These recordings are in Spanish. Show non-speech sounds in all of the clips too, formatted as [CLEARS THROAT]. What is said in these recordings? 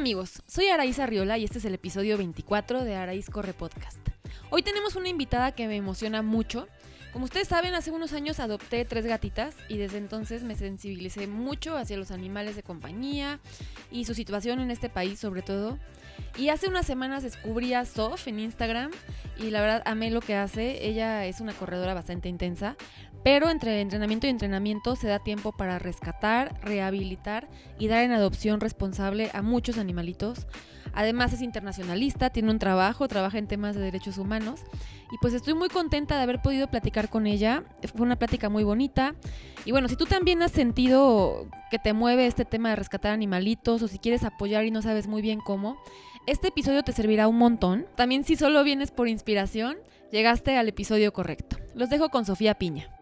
amigos, soy Araíz Arriola y este es el episodio 24 de Araíz Corre Podcast. Hoy tenemos una invitada que me emociona mucho. Como ustedes saben, hace unos años adopté tres gatitas y desde entonces me sensibilicé mucho hacia los animales de compañía y su situación en este país sobre todo. Y hace unas semanas descubrí a Sof en Instagram y la verdad amé lo que hace. Ella es una corredora bastante intensa, pero entre entrenamiento y entrenamiento se da tiempo para rescatar, rehabilitar y dar en adopción responsable a muchos animalitos. Además es internacionalista, tiene un trabajo, trabaja en temas de derechos humanos y pues estoy muy contenta de haber podido platicar con ella. Fue una plática muy bonita. Y bueno, si tú también has sentido que te mueve este tema de rescatar animalitos o si quieres apoyar y no sabes muy bien cómo, este episodio te servirá un montón. También si solo vienes por inspiración, llegaste al episodio correcto. Los dejo con Sofía Piña.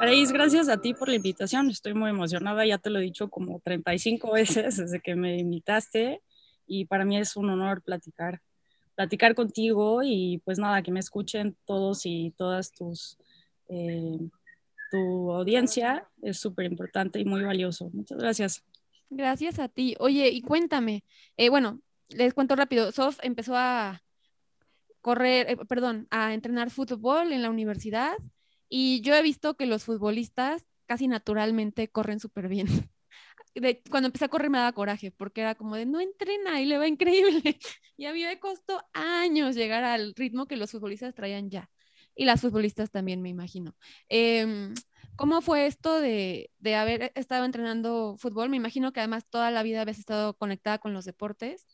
Araís, gracias a ti por la invitación. Estoy muy emocionada, ya te lo he dicho como 35 [LAUGHS] veces desde que me invitaste y para mí es un honor platicar, platicar contigo y pues nada, que me escuchen todos y todas tus, eh, tu audiencia es súper importante y muy valioso. Muchas gracias. Gracias a ti. Oye, y cuéntame, eh, bueno, les cuento rápido, Sof empezó a correr, eh, perdón, a entrenar fútbol en la universidad y yo he visto que los futbolistas casi naturalmente corren súper bien. [LAUGHS] cuando empecé a correr me daba coraje porque era como de no entrena y le va increíble. [LAUGHS] Y a mí me costó años llegar al ritmo que los futbolistas traían ya. Y las futbolistas también, me imagino. Em, ¿Cómo fue esto de, de, haber estado entrenando fútbol? Me imagino que además toda la vida habías estado conectada con los deportes,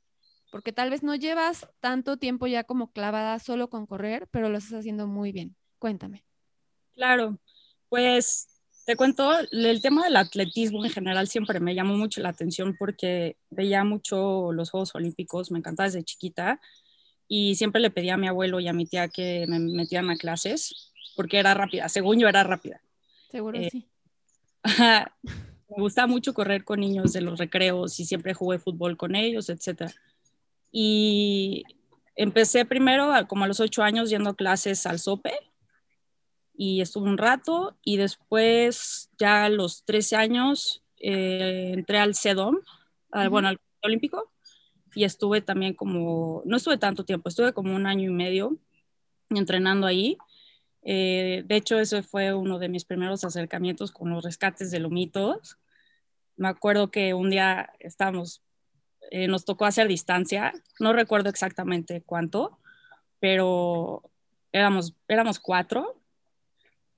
porque tal vez no llevas tanto tiempo ya como clavada solo con correr, pero lo estás haciendo muy bien. Cuéntame. Claro, pues te cuento, el tema del atletismo en general siempre me llamó mucho la atención porque veía mucho los Juegos Olímpicos, me encantaba desde chiquita y siempre le pedía a mi abuelo y a mi tía que me metieran a clases porque era rápida, según yo era rápida. Seguro eh, sí. [LAUGHS] me gusta mucho correr con niños de los recreos y siempre jugué fútbol con ellos, etc. Y empecé primero, como a los ocho años, yendo a clases al SOPE, y estuve un rato y después ya a los 13 años eh, entré al CEDOM, bueno, al Olímpico y estuve también como, no estuve tanto tiempo, estuve como un año y medio entrenando ahí. Eh, de hecho, ese fue uno de mis primeros acercamientos con los rescates de lomitos. Me acuerdo que un día estábamos, eh, nos tocó hacer distancia, no recuerdo exactamente cuánto, pero éramos, éramos cuatro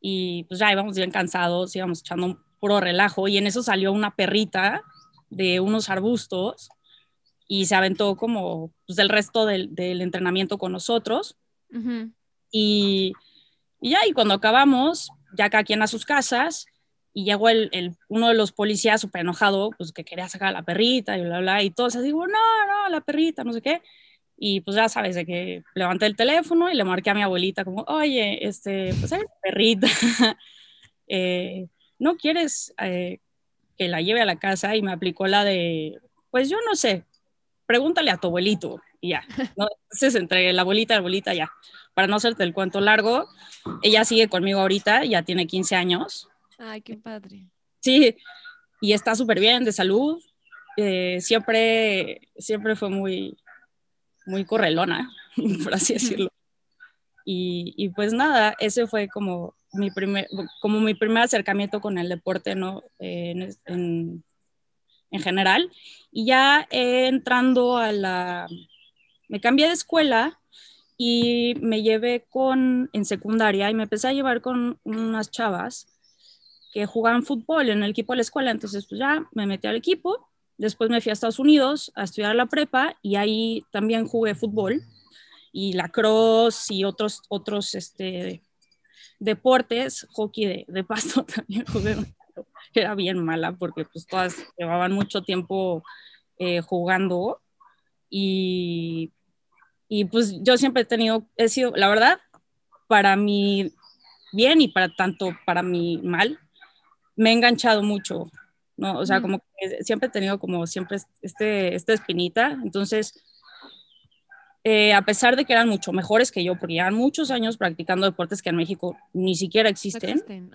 y pues ya íbamos bien cansados, íbamos echando un puro relajo y en eso salió una perrita de unos arbustos y se aventó como pues, el resto del, del entrenamiento con nosotros. y, y, ya, y cuando acabamos, ya cada quien a sus casas, y llegó el, el uno de los policías súper enojado, pues que quería sacar a la perrita y bla, bla, y todos así, no, no, la perrita, no sé qué. Y pues ya sabes, de que levanté el teléfono y le marqué a mi abuelita como, oye, este, pues hay perrita, [LAUGHS] eh, ¿no quieres eh, que la lleve a la casa? Y me aplicó la de, pues yo no sé, pregúntale a tu abuelito. Y ya, entonces entre la abuelita y la abuelita ya. Para no hacerte el cuento largo, ella sigue conmigo ahorita, ya tiene 15 años. Ay, qué padre. Sí, y está súper bien de salud. Eh, siempre, siempre fue muy, muy correlona, [LAUGHS] por así decirlo. Y, y, pues nada, ese fue como mi primer, como mi primer acercamiento con el deporte, ¿no? en, en, en, general. Y ya entrando a la... Me cambié de escuela y me llevé con, en secundaria, y me empecé a llevar con unas chavas que jugaban fútbol en el equipo de la escuela. Entonces, pues ya me metí al equipo Después me fui a Estados Unidos a estudiar la prepa y ahí también jugué fútbol y lacrosse y otros, otros este, deportes, hockey de, pasto [LAUGHS] también jugué. Era bien mala porque pues todas llevaban mucho tiempo eh, jugando y, y pues yo siempre he tenido, he sido, la verdad, para mi bien y para tanto para mi mal, me he enganchado mucho ¿no? O sea, como que siempre he tenido como siempre este, esta espinita, entonces eh, a pesar de que eran mucho mejores que yo, porque llevan muchos años practicando deportes que en México ni siquiera existen,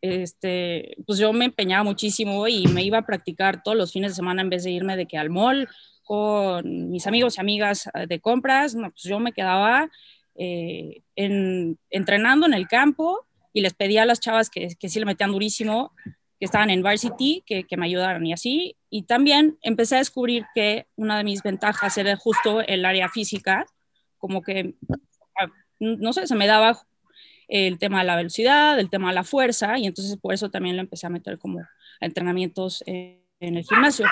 Este, pues yo me empeñaba muchísimo y me iba a practicar todos los fines de semana en vez de irme de que al mall con mis amigos y amigas eh, de compras, no, pues yo me quedaba eh, en, entrenando en el campo y les pedía a las chavas que, que sí le metían durísimo que estaban en Varsity, que, que me ayudaron y así. Y también empecé a descubrir que una de mis ventajas era justo el área física, como que, ah, no sé, se me daba el tema de la velocidad, el tema de la fuerza, y entonces por eso también lo empecé a meter como entrenamientos en, el gimnasio.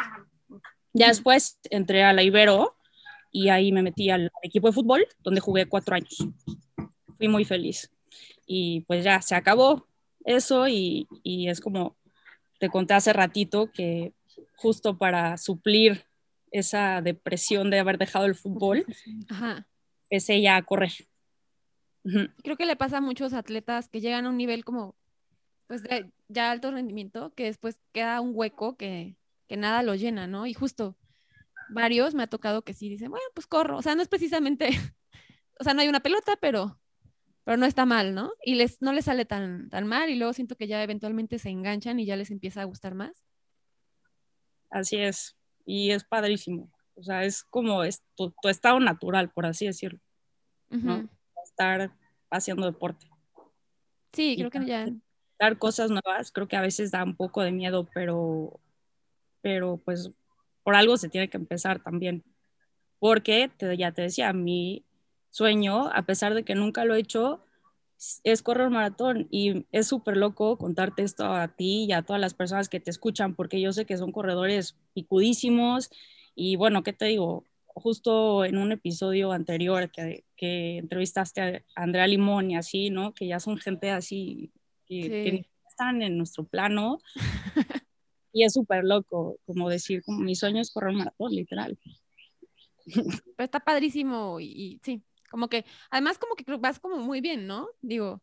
Ya después entré a la Ibero y ahí me metí al equipo de fútbol, donde jugué cuatro años. Fui muy feliz. Y pues ya se acabó eso y, y es como te conté hace ratito que justo para suplir esa depresión de haber dejado el fútbol, empecé ya a correr. Creo que le pasa a muchos atletas que llegan a un nivel como, pues, de ya alto rendimiento, que después queda un hueco que, que nada lo llena, ¿no? Y justo varios me ha tocado que sí dicen, bueno, pues corro. O sea, no es precisamente, [LAUGHS] o sea, no hay una pelota, pero pero no está mal, ¿no? Y les, no les sale tan, tan mal y luego siento que ya eventualmente se enganchan y ya les empieza a gustar más. Así es, y es padrísimo. O sea, es como es tu, estado natural, por así decirlo. Estar haciendo deporte. Sí, creo que ya. Dar cosas nuevas, creo que a veces da un poco de miedo, pero, pero pues por algo se tiene que empezar también. Porque ya te decía, a mí sueño, a pesar de que nunca lo he hecho, es correr un maratón y es súper loco contarte esto a ti y a todas las personas que te escuchan, porque yo sé que son corredores picudísimos y bueno, ¿qué te digo? Justo en un episodio anterior que, que entrevistaste a Andrea Limón y así, ¿no? Que ya son gente así que, están en nuestro plano. [LAUGHS] y es súper loco, como decir, como mi sueño es correr un maratón, literal. Pero está padrísimo y sí, como que, además como que vas como muy bien, ¿no? Digo,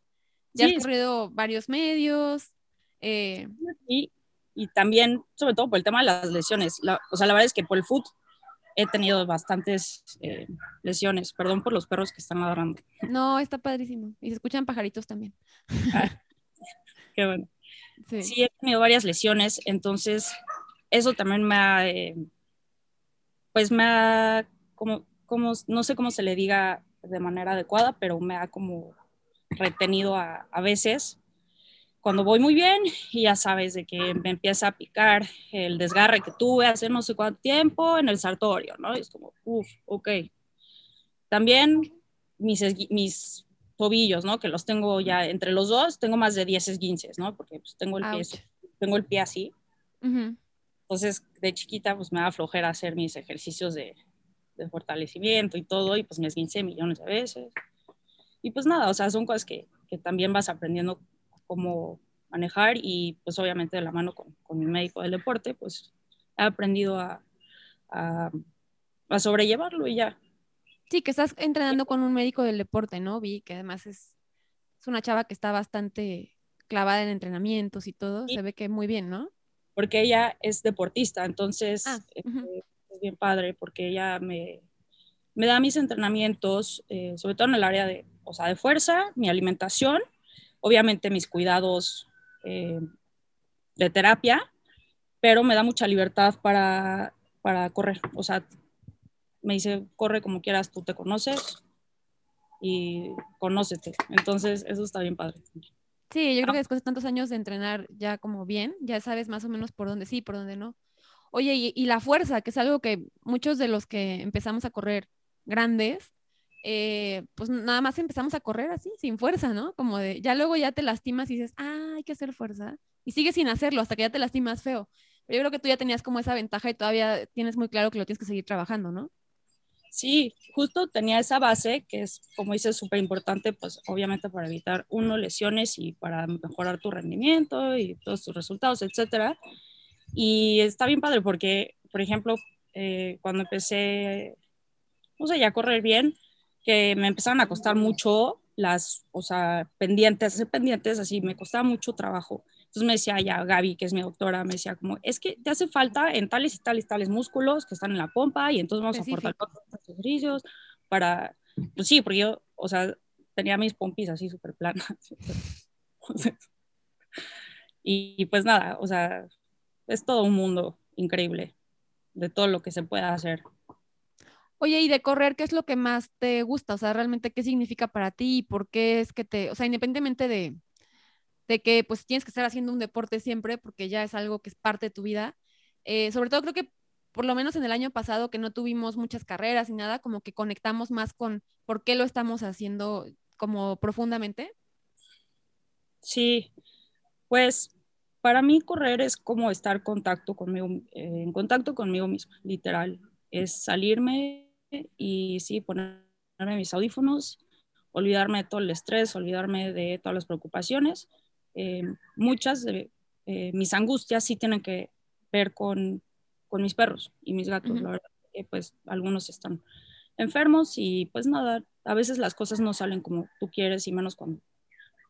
ya has corrido varios medios. Eh... Y, y, también, sobre todo por el tema de las lesiones. o sea, la verdad es que por el foot he tenido bastantes eh, lesiones. Perdón por los perros que están ladrando. No, está padrísimo. Y se escuchan pajaritos también. Ah, [LAUGHS] qué bueno. Sí. he tenido varias lesiones, entonces eso también me ha, eh, pues me ha, como, como, no sé cómo se le diga de manera adecuada, pero me ha como retenido a, a veces cuando voy muy bien y ya sabes de que me empieza a picar el desgarre que tuve hace no sé cuánto tiempo en el sartorio, ¿no? es como, uff, ok. También mis, mis tobillos, ¿no? Que los tengo ya entre los dos, tengo más de 10 esguinces, ¿no? Porque pues, tengo, el pie, tengo el pie así. Entonces, de chiquita, pues me da flojera hacer mis ejercicios de, de fortalecimiento y todo, y pues me esguincé millones de veces. Y pues nada, o sea, son cosas que, que también vas aprendiendo cómo manejar y pues obviamente de la mano con, con mi médico del deporte, pues he aprendido a, a, a, sobrellevarlo y ya. Sí, que estás entrenando con un médico del deporte, ¿no? Vi que además es, es una chava que está bastante clavada en entrenamientos y todo, se ve que muy bien, ¿no? Porque ella es deportista, entonces ah, este, bien padre porque ella me, me da mis entrenamientos, eh, sobre todo en el área de, o sea, de fuerza, mi alimentación, obviamente mis cuidados eh, de terapia, pero me da mucha libertad para, para correr. O sea, me dice, corre como quieras, tú te conoces y conócete. Entonces, eso está bien padre. Sí, yo creo que después de tantos años de entrenar ya como bien, ya sabes más o menos por dónde sí, por dónde no. Oye, y, la fuerza, que es algo que muchos de los que empezamos a correr grandes, eh, pues nada más empezamos a correr así, sin fuerza, ¿no? Como de, ya luego ya te lastimas y dices, ah, hay que hacer fuerza. Y sigues sin hacerlo hasta que ya te lastimas feo. Pero yo creo que tú ya tenías como esa ventaja y todavía tienes muy claro que lo tienes que seguir trabajando, ¿no? Sí, justo tenía esa base que es, como dices, súper importante, pues obviamente para evitar, uno, lesiones y para mejorar tu rendimiento y todos tus resultados, etcétera. Y está bien padre porque, por ejemplo, eh, cuando empecé, no sé, ya a correr bien, que me empezaron a costar mucho las, o sea, pendientes, hacer pendientes, así, me costaba mucho trabajo. Entonces me decía ya Gaby, que es mi doctora, me decía como, es que te hace falta en tales y tales, tales músculos que están en la pompa y entonces vamos a aportar los ejercicios para, pues sí, porque yo, o sea, tenía mis pompis así súper planas. [LAUGHS] [LAUGHS] y pues nada, o sea, es todo un mundo increíble de todo lo que se puede hacer. Oye, y de correr, ¿qué es lo que más te gusta? O sea, realmente, ¿qué significa para ti y por qué es que te, o sea, independientemente de, de que pues tienes que estar haciendo un deporte siempre, porque ya es algo que es parte de tu vida, eh, sobre todo creo que por lo menos en el año pasado que no tuvimos muchas carreras y nada, como que conectamos más con por qué lo estamos haciendo como profundamente. Sí, pues para mí correr es como estar contacto conmigo, eh, en contacto conmigo mismo, literal. Es salirme y sí, ponerme mis audífonos, olvidarme de todo el estrés, olvidarme de todas las preocupaciones. Eh, muchas de eh, mis angustias sí tienen que ver con con mis perros y mis gatos. La verdad que pues algunos están enfermos y pues nada, a veces las cosas no salen como tú quieres y menos cuando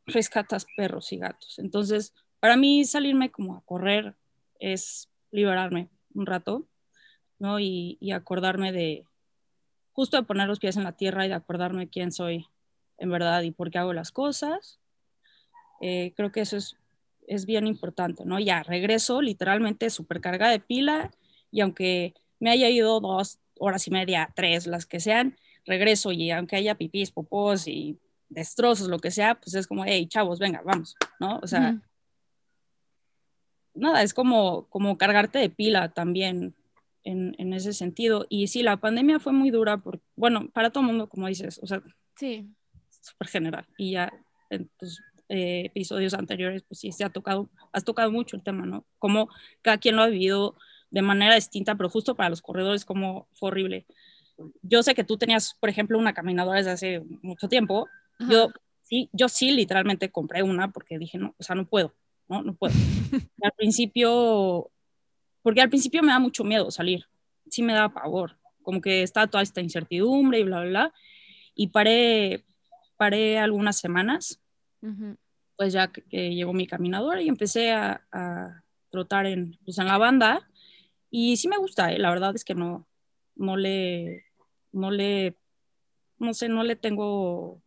rescatas perros y gatos. Entonces, para mí salirme como a correr es liberarme un rato, ¿no? Y, acordarme de, justo de poner los pies en la tierra y de acordarme quién soy en verdad y por qué hago las cosas. Eh, creo que eso es, es bien importante, ¿no? Ya regreso literalmente supercarga de pila y aunque me haya ido dos horas y media, tres, las que sean, regreso y aunque haya pipís, popós y destrozos, lo que sea, pues es como, hey, chavos, venga, vamos, ¿no? O sea, nada, es como, como cargarte de pila también en, en, ese sentido. Y sí, la pandemia fue muy dura, por, bueno, para todo el mundo, como dices, o sea, sí. súper general. Y ya en tus eh, episodios anteriores, pues sí, se ha tocado, has tocado mucho el tema, ¿no? Como cada quien lo ha vivido de manera distinta, pero justo para los corredores como fue horrible. Yo sé que tú tenías, por ejemplo, una caminadora desde hace mucho tiempo. Yo sí, yo sí literalmente compré una porque dije, no, o sea, no puedo, no, no puedo. [LAUGHS] al principio, porque al principio me da mucho miedo salir, sí me da pavor, como que está toda esta incertidumbre y bla, bla, bla. Y paré, paré algunas semanas, pues ya que, llegó mi caminadora y empecé a, a trotar en, pues en la banda y sí me gusta, ¿eh? la verdad es que no, no le, no le, no sé, no le tengo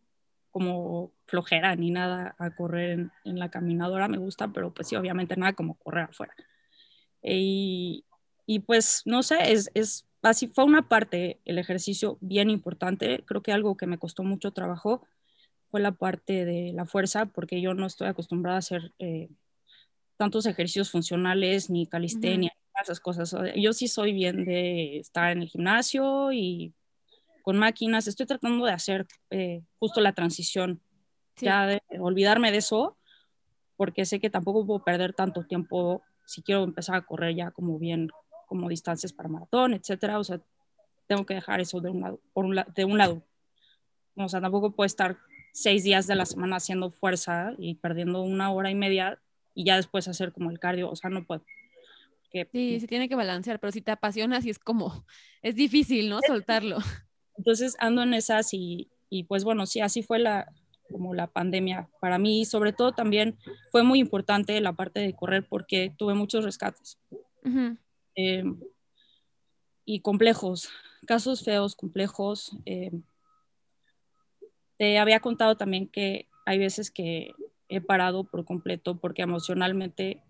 como flojera ni nada a correr en, la caminadora, me gusta, pero pues sí, obviamente nada como correr afuera. Y, y pues no sé, es, es así, fue una parte, el ejercicio bien importante, creo que algo que me costó mucho trabajo fue la parte de la fuerza, porque yo no estoy acostumbrada a hacer eh, tantos ejercicios funcionales ni calistenia, esas cosas. Yo sí soy bien de estar en el gimnasio y con máquinas. Estoy tratando de hacer eh, justo la transición, ya de olvidarme de eso, porque sé que tampoco puedo perder tanto tiempo si quiero empezar a correr ya como bien, como distancias para maratón, etcétera. O sea, tengo que dejar eso de un lado, por un de un lado. O sea, tampoco puedo estar seis días de la semana haciendo fuerza y perdiendo una hora y media y ya después hacer como el cardio. O sea, no puedo sí, se tiene que balancear, pero si te apasionas y es como, es difícil, ¿no? Soltarlo. Entonces ando en esas y, y pues bueno, sí, así fue la, como la pandemia. Para mí, sobre todo también fue muy importante la parte de correr porque tuve muchos rescates. Eh, y complejos, casos feos, complejos. Eh, te había contado también que hay veces que he parado por completo porque emocionalmente,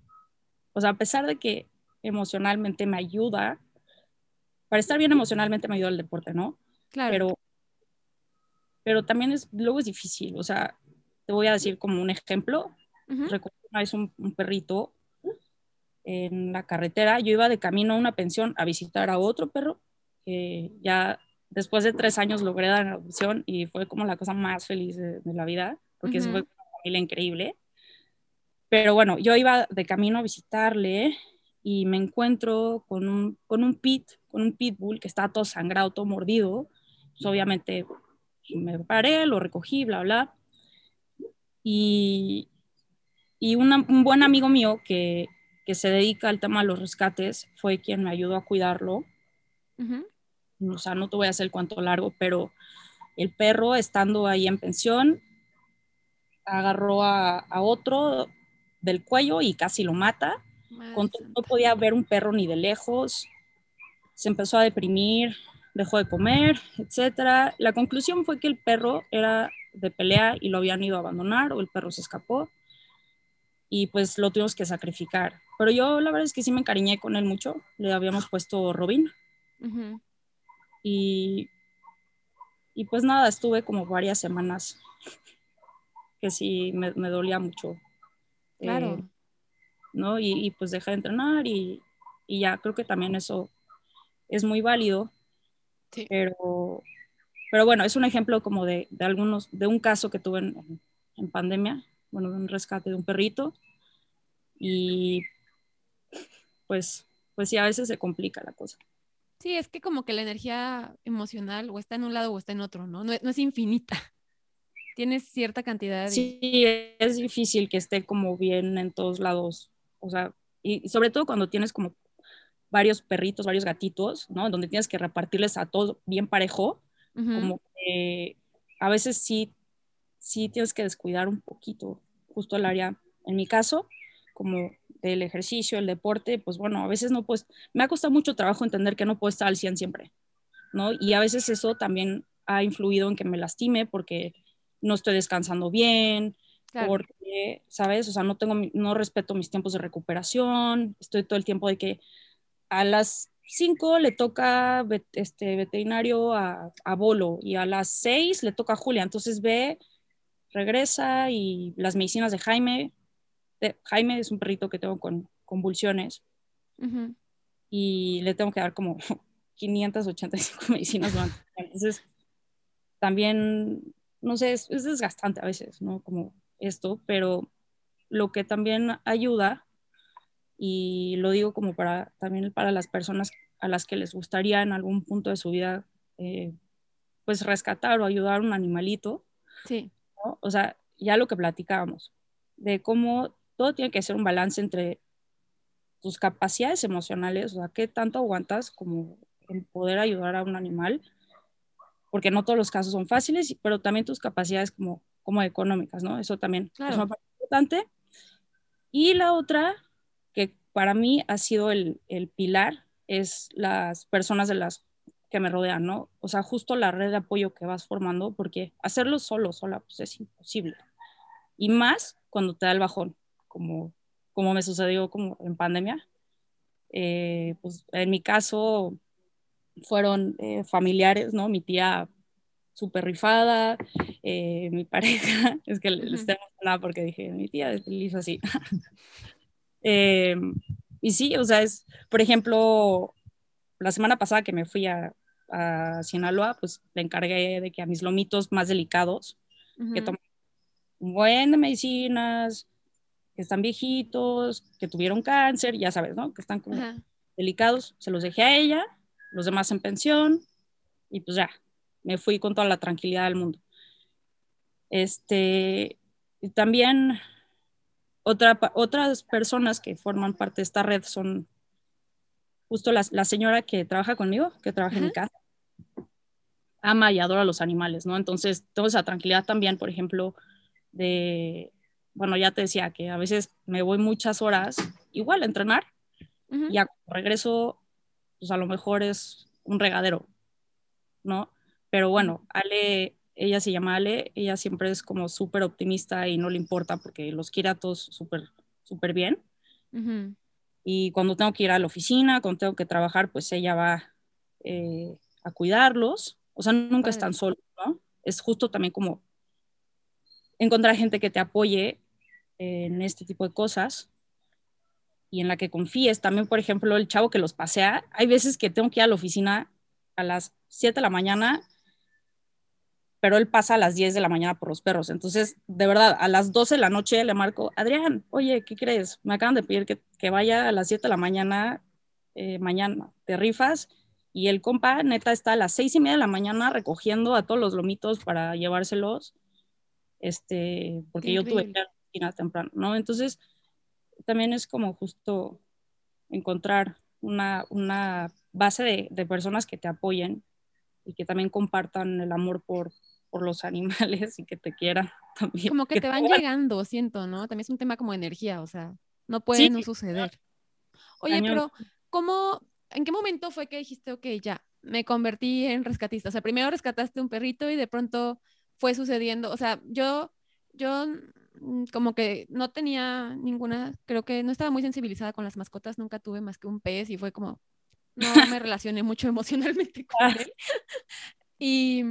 o sea, a pesar de que emocionalmente me ayuda, para estar bien emocionalmente me ayuda el deporte, ¿no? Claro. Pero, pero también es, luego es difícil, o sea, te voy a decir como un ejemplo. Recuerdo una vez un, perrito en la carretera, yo iba de camino a una pensión a visitar a otro perro que ya después de tres años logré dar adopción y fue como la cosa más feliz de, la vida, porque fue una familia increíble. Pero bueno, yo iba de camino a visitarle y me encuentro con un, con un pit, con un pitbull que está todo sangrado, todo mordido. Pues obviamente me paré, lo recogí, bla, bla. Y, y un buen amigo mío que, que, se dedica al tema de los rescates fue quien me ayudó a cuidarlo. O sea, no te voy a hacer el cuento largo, pero el perro estando ahí en pensión agarró a, a otro del cuello y casi lo mata. No podía ver un perro ni de lejos, se empezó a deprimir, dejó de comer, etcétera. La conclusión fue que el perro era de pelea y lo habían ido a abandonar o el perro se escapó y pues lo tuvimos que sacrificar. Pero yo la verdad es que sí me encariñé con él mucho. Le habíamos puesto Robin. y, y pues nada, estuve como varias semanas que sí me, dolía mucho. Claro. Eh, ¿no? Y, pues dejé de entrenar y, y, ya creo que también eso es muy válido. Sí. Pero, pero bueno, es un ejemplo como de, de algunos, de un caso que tuve en, en pandemia, bueno, de un rescate de un perrito. Y pues, pues sí, a veces se complica la cosa. Sí, es que como que la energía emocional o está en un lado o está en otro, ¿no? No, no es infinita. [LAUGHS] Tienes cierta cantidad de... Sí, es difícil que esté como bien en todos lados. O sea, y sobre todo cuando tienes como varios perritos, varios gatitos, ¿no? Donde tienes que repartirles a todos bien parejo, como que a veces sí, sí tienes que descuidar un poquito justo el área, en mi caso, como del ejercicio, el deporte, pues bueno, a veces no puedes, me ha costado mucho trabajo entender que no puedo estar al 100 siempre, ¿no? Y a veces eso también ha influido en que me lastime porque no estoy descansando bien, porque, ¿sabes? O sea, no tengo, no respeto mis tiempos de recuperación, estoy todo el tiempo de que a las 5 le toca este, veterinario a, a, Bolo y a las 6 le toca a Julia, entonces ve, regresa y las medicinas de Jaime, Jaime es un perrito que tengo con convulsiones y le tengo que dar como [LAUGHS] 585 [LAUGHS] medicinas Entonces, también, no sé, es, es desgastante a veces, ¿no? Como esto, pero lo que también ayuda, y lo digo como para también para las personas a las que les gustaría en algún punto de su vida, eh, pues rescatar o ayudar a un animalito. Sí. O sea, ya lo que platicábamos, de cómo todo tiene que ser un balance entre tus capacidades emocionales, o sea, qué tanto aguantas como en poder ayudar a un animal, porque no todos los casos son fáciles, pero también tus capacidades como como económicas, ¿no? Eso también es una parte importante. Y la otra, para mí ha sido el, el pilar, es las personas de las que me rodean, ¿no? O sea, justo la red de apoyo que vas formando, porque hacerlo solo, sola, pues es imposible. Y más cuando te da el bajón, como, como me sucedió como en pandemia. Eh, pues en mi caso fueron eh, familiares, ¿no? Mi tía súper rifada, eh, mi pareja, [LAUGHS] es que les tengo nada porque dije, mi tía es hizo así. [LAUGHS] eh, y sí, o sea, es, por ejemplo, la semana pasada que me fui a, a Sinaloa, pues le encargué de que a mis lomitos más delicados, que toman un buen de medicinas, que están viejitos, que tuvieron cáncer, ya sabes, ¿no? Que están como delicados, se los dejé a ella, los demás en pensión, y pues ya, me fui con toda la tranquilidad del mundo. Este, también otra, otras personas que forman parte de esta red son justo la, la señora que trabaja conmigo, que trabaja en mi casa. Ama y adora los animales, ¿no? Entonces, toda esa tranquilidad también, por ejemplo, de, bueno, ya te decía que a veces me voy muchas horas igual a entrenar y ya regreso, pues a lo mejor es un regadero, ¿no? Pero bueno, Ale, ella se llama Ale, ella siempre es como súper optimista y no le importa porque los quiere a todos súper, súper bien. Y cuando tengo que ir a la oficina, cuando tengo que trabajar, pues ella va eh, a cuidarlos. O sea, nunca están solos, ¿no? Es justo también como encontrar gente que te apoye en este tipo de cosas y en la que confíes. También, por ejemplo, el chavo que los pasea, hay veces que tengo que ir a la oficina a las 7 de la mañana pero él pasa a las 10 de la mañana por los perros. Entonces, de verdad, a las 12 de la noche le marco, Adrián, oye, ¿qué crees? Me acaban de pedir que, que vaya a las 7 de la mañana, eh, mañana, te rifas. Y el compa, neta, está a las 6 y media de la mañana recogiendo a todos los lomitos para llevárselos, este, porque yo tuve que ir a temprano, ¿no? Entonces, también es como justo encontrar una, una base de, de personas que te apoyen y que también compartan el amor por, por los [LAUGHS] animales y que te quieran también. Como que, te van llegando, siento, ¿no? También es un tema como energía, o sea, no puede no suceder. Oye, pero ¿cómo, en qué momento fue que dijiste, ok, ya, me convertí en rescatista. O sea, primero rescataste un perrito y de pronto fue sucediendo. O sea, yo, yo mm, como que no tenía ninguna, creo que no estaba muy sensibilizada con las mascotas, nunca tuve más que un pez y fue como, no me relacioné mucho emocionalmente con Ah. él. Y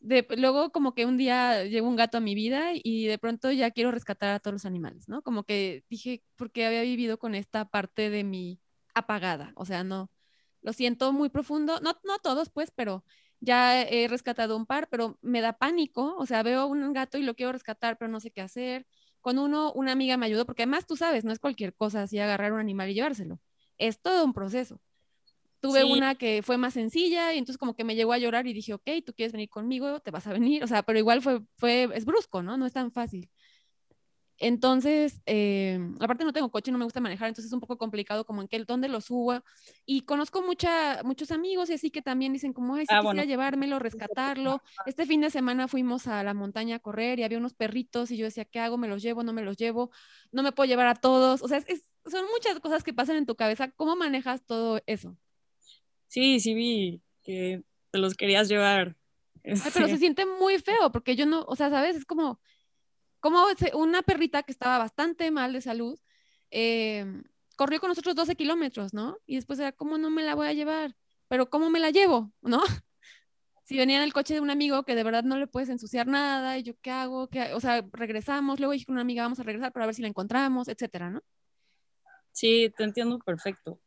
de, luego como que un día llegó un gato a mi vida y de pronto ya quiero rescatar a todos los animales, ¿no? Como que dije, porque había vivido con esta parte de mi apagada, o sea, no, lo siento muy profundo, no, no todos pues, pero ya he rescatado un par, pero me da pánico, o sea, veo un gato y lo quiero rescatar, pero no sé qué hacer. Con uno, una amiga me ayudó, porque además tú sabes, no es cualquier cosa así agarrar un animal y llevárselo, es todo un proceso. Tuve Sí. una que fue más sencilla y entonces como que me llegó a llorar y dije, ok, tú quieres venir conmigo, te vas a venir, o sea, pero igual fue, fue, es brusco, ¿no? No es tan fácil. Entonces, eh, aparte no tengo coche, no me gusta manejar, entonces es un poco complicado como en qué, dónde lo subo. Y conozco mucha, muchos amigos y así que también dicen como, ay, si Ah, quisiera bueno. llevármelo, rescatarlo. [LAUGHS] Este fin de semana fuimos a la montaña a correr y había unos perritos y yo decía, ¿qué hago? ¿Me los llevo? ¿No me los llevo? No me puedo llevar a todos. O sea, es- son muchas cosas que pasan en tu cabeza. ¿Cómo manejas todo eso? Sí, sí vi que te los querías llevar. [LAUGHS] Ay, pero se Este, siente muy feo porque yo no, o sea, ¿sabes? Es como, como una perrita que estaba bastante mal de salud, eh, corrió con nosotros 12 kilómetros, ¿no? Y después era, ¿cómo no me la voy a llevar? Pero ¿cómo me la llevo? ¿No? [LAUGHS] Si venía en el coche de un amigo que de verdad no le puedes ensuciar nada, y yo, ¿qué hago? ¿Qué ha-?" O sea, regresamos, luego dije con una amiga, vamos a regresar para ver si la encontramos, etcétera, ¿no? sí, te entiendo perfecto.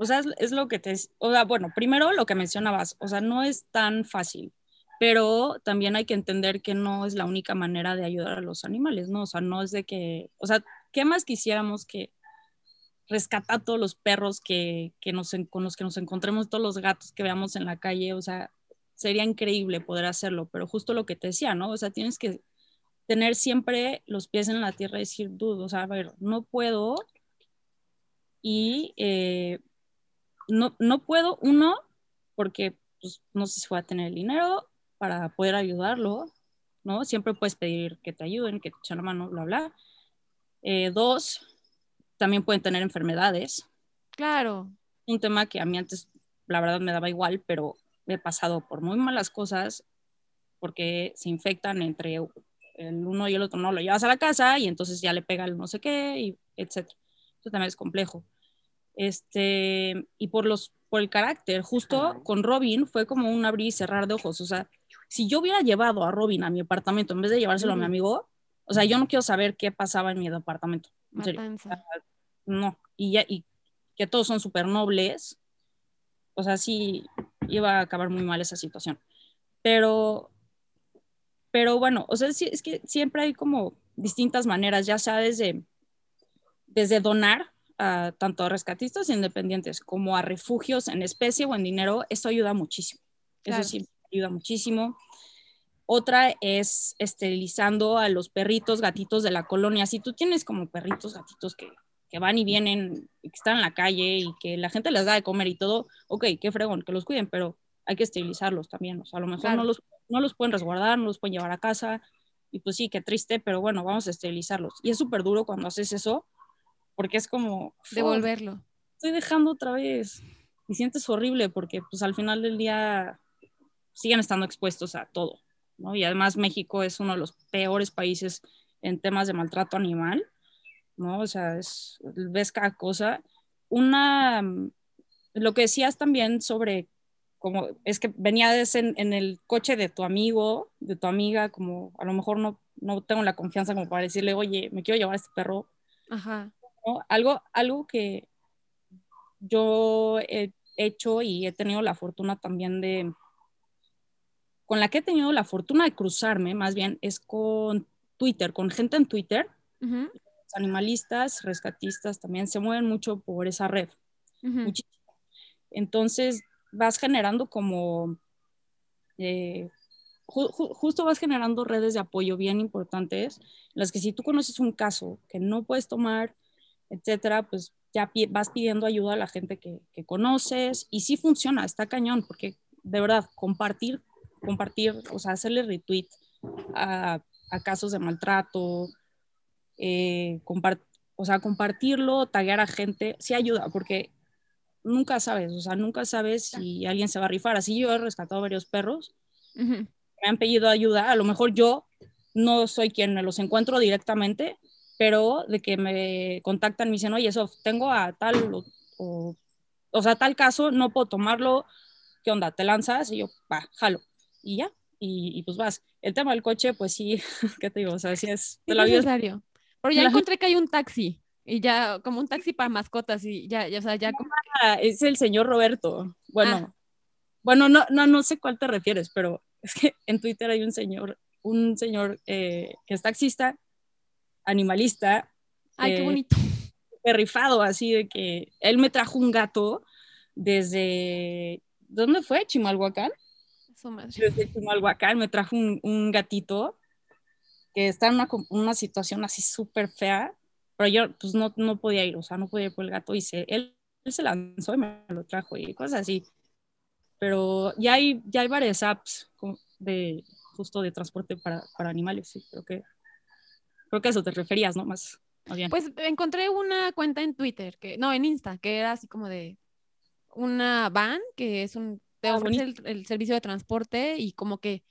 O sea, es, es lo que te... O sea, bueno, primero lo que mencionabas, o sea, no es tan fácil, pero también hay que entender que no es la única manera de ayudar a los animales, ¿no? O sea, no es de que... O sea, ¿qué más quisiéramos que rescatar a todos los perros que, que nos, con los que nos encontremos, todos los gatos que veamos en la calle? O sea, sería increíble poder hacerlo, pero justo lo que te decía, ¿no? O sea, tienes que tener siempre los pies en la tierra y decir, dude, o sea, a ver, no puedo y eh, no, no puedo, uno, porque pues, no sé si voy a tener el dinero para poder ayudarlo, ¿no? Siempre puedes pedir que te ayuden, que te echen la mano, bla, bla. Eh, dos, también pueden tener enfermedades. Claro, Un tema que a mí antes, la verdad, me daba igual, pero he pasado por muy malas cosas porque se infectan entre el uno y el otro, no lo llevas a la casa y entonces ya le pega el no sé qué, y etcétera. Eso también es complejo. Este, y por los por el carácter, justo con Robin fue como un abrir y cerrar de ojos, o sea, si yo hubiera llevado a Robin a mi apartamento en vez de llevárselo a mi amigo, o sea, yo no quiero saber qué pasaba en mi departamento. En serio. No, y ya y que todos son súper nobles. O sea, sí iba a acabar muy mal esa situación. Pero pero bueno, o sea, sí, es que siempre hay como distintas maneras, ya sea desde, desde donar a, tanto a rescatistas independientes como a refugios en especie o en dinero, eso ayuda muchísimo. Claro. Eso sí ayuda muchísimo. Otra es esterilizando a los perritos, gatitos de la colonia. Si tú tienes como perritos, gatitos que, que van y vienen, que están en la calle y que la gente les da de comer y todo, ok, qué fregón, que los cuiden, pero hay que esterilizarlos también. O sea, a lo mejor Claro. no, los, no los pueden resguardar, no los pueden llevar a casa. Y pues sí, qué triste, pero bueno, vamos a esterilizarlos. Y es súper duro cuando haces eso, porque es como, "Fuck, Devolverlo. estoy dejando otra vez. Y sientes horrible porque pues al final del día siguen estando expuestos a todo, ¿no? Y además México es uno de los peores países en temas de maltrato animal, ¿no? O sea, es, ves cada cosa. Una, mm, lo que decías también sobre, como, es que venías en, en el coche de tu amigo, de tu amiga, como a lo mejor no, no tengo la confianza como para decirle, oye, me quiero llevar a este perro, Ajá. ¿No? Algo, algo que yo he hecho y he tenido la fortuna también de, con la que he tenido la fortuna de cruzarme, más bien, es con Twitter, con gente en Twitter, los animalistas, rescatistas también se mueven mucho por esa red, muchísimo. Entonces vas generando como, eh, ju- ju- justo vas generando redes de apoyo bien importantes, en las que si tú conoces un caso que no puedes tomar, etcétera, pues ya vas pidiendo ayuda a la gente que, que conoces y sí funciona, está cañón, porque de verdad, compartir, compartir, o sea, hacerle retweet a, a casos de maltrato, eh, compart- o sea, compartirlo, taguear a gente, sí ayuda, porque nunca sabes, o sea, nunca sabes si alguien se va a rifar. Así yo he rescatado varios perros, me han pedido ayuda, a lo mejor yo no soy quien me los encuentro directamente, pero de que me contactan, me dicen, oye, eso, tengo a tal, o, o, sea, tal caso, no puedo tomarlo, ¿qué onda? ¿Te lanzas? Y yo, va, jalo, y ya, y, pues vas. El tema del coche, pues sí, [LAUGHS] ¿qué te digo? O sea, sí es... es necesario. Pero ya encontré que hay un taxi. Y ya, como un taxi para mascotas y ya, ya o sea, ya como... Ah, es el señor Roberto. Bueno, ah. bueno, no, no, no sé cuál te refieres, pero es que en Twitter hay un señor, un señor eh, que es taxista, animalista. Ay, qué eh, bonito. Rifado, así de que él me trajo un gato desde, ¿dónde fue? Chimalhuacán. Desde Chimalhuacán me trajo un, un gatito que está en una, una situación así súper fea pero yo pues no, no podía ir, o sea, no podía ir por el gato y se, él, él se lanzó y me lo trajo y cosas así. Pero ya hay, ya hay varias apps de justo de transporte para, para animales, sí, creo que, creo que a eso te referías, ¿no? Más, bien. Pues encontré una cuenta en Twitter, que, no, en Insta, que era así como de una van, que es un, te ah, ofrece el, el, servicio de transporte y como que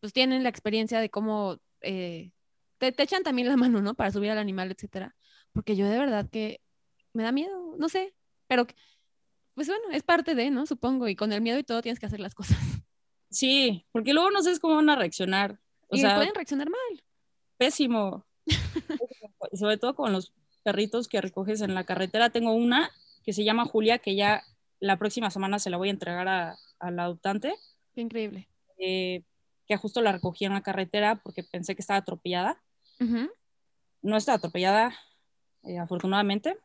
pues tienen la experiencia de cómo eh, te, te, echan también la mano, ¿no? Para subir al animal, etcétera porque yo de verdad que me da miedo, no sé, pero pues bueno, es parte de, ¿no? Supongo, y con el miedo y todo tienes que hacer las cosas. [LAUGHS] Sí, porque luego no sabes cómo van a reaccionar. O y sea, pueden reaccionar mal. Pésimo. [LAUGHS] Sobre todo con los perritos que recoges en la carretera. Tengo una que se llama Julia, que ya la próxima semana se la voy a entregar a, la adoptante. Qué increíble. Eh, que justo la recogí en la carretera porque pensé que estaba atropellada. No está atropellada, eh, afortunadamente,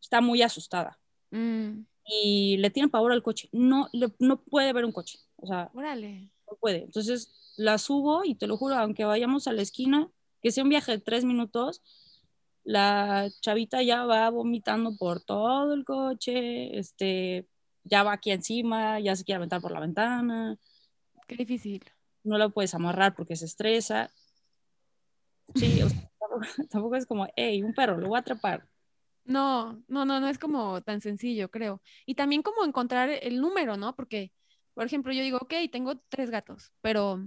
está muy asustada. Mm. Y le tiene pavor al coche. No, no puede ver un coche. O sea, no puede. Entonces la subo y te lo juro, aunque vayamos a la esquina, que sea un viaje de tres minutos, la chavita ya va vomitando por todo el coche, este, ya va aquí encima, ya se quiere aventar por la ventana. Qué difícil. No la puedes amarrar porque se estresa. Sí, o sea, [LAUGHS] tampoco, es como, hey, un perro, lo voy a atrapar. No, no, no, no es como tan sencillo, creo. Y también como encontrar el número, ¿no? Porque, por ejemplo, yo digo, ok, tengo tres gatos, pero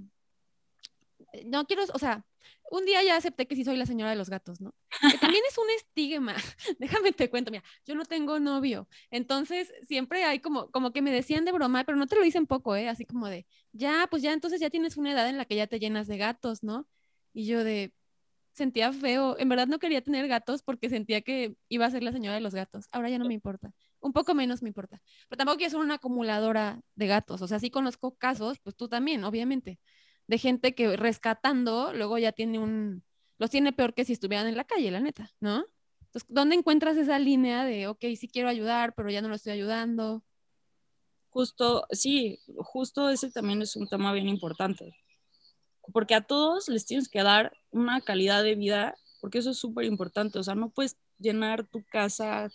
eh, no quiero, o sea, un día ya acepté que sí soy la señora de los gatos, ¿no? Que también es un estigma. [LAUGHS] Déjame te cuento, mira, yo no tengo novio. Entonces, siempre hay como, como que me decían de broma, pero no te lo dicen poco, ¿eh? Así como de, ya, pues ya, entonces ya tienes una edad en la que ya te llenas de gatos, ¿no? Y yo de, sentía feo. En verdad no quería tener gatos porque sentía que iba a ser la señora de los gatos. Ahora ya no me importa. Un poco menos me importa. Pero tampoco quiero ser una acumuladora de gatos. O sea, sí conozco casos, pues tú también, obviamente, de gente que rescatando luego ya tiene un... Los tiene peor que si estuvieran en la calle, la neta, ¿no? Entonces, ¿dónde encuentras esa línea de, ok, sí quiero ayudar, pero ya no lo estoy ayudando? Justo, sí, justo ese también es un tema bien importante porque a todos les tienes que dar una calidad de vida, porque eso es súper importante, o sea, no puedes llenar tu casa,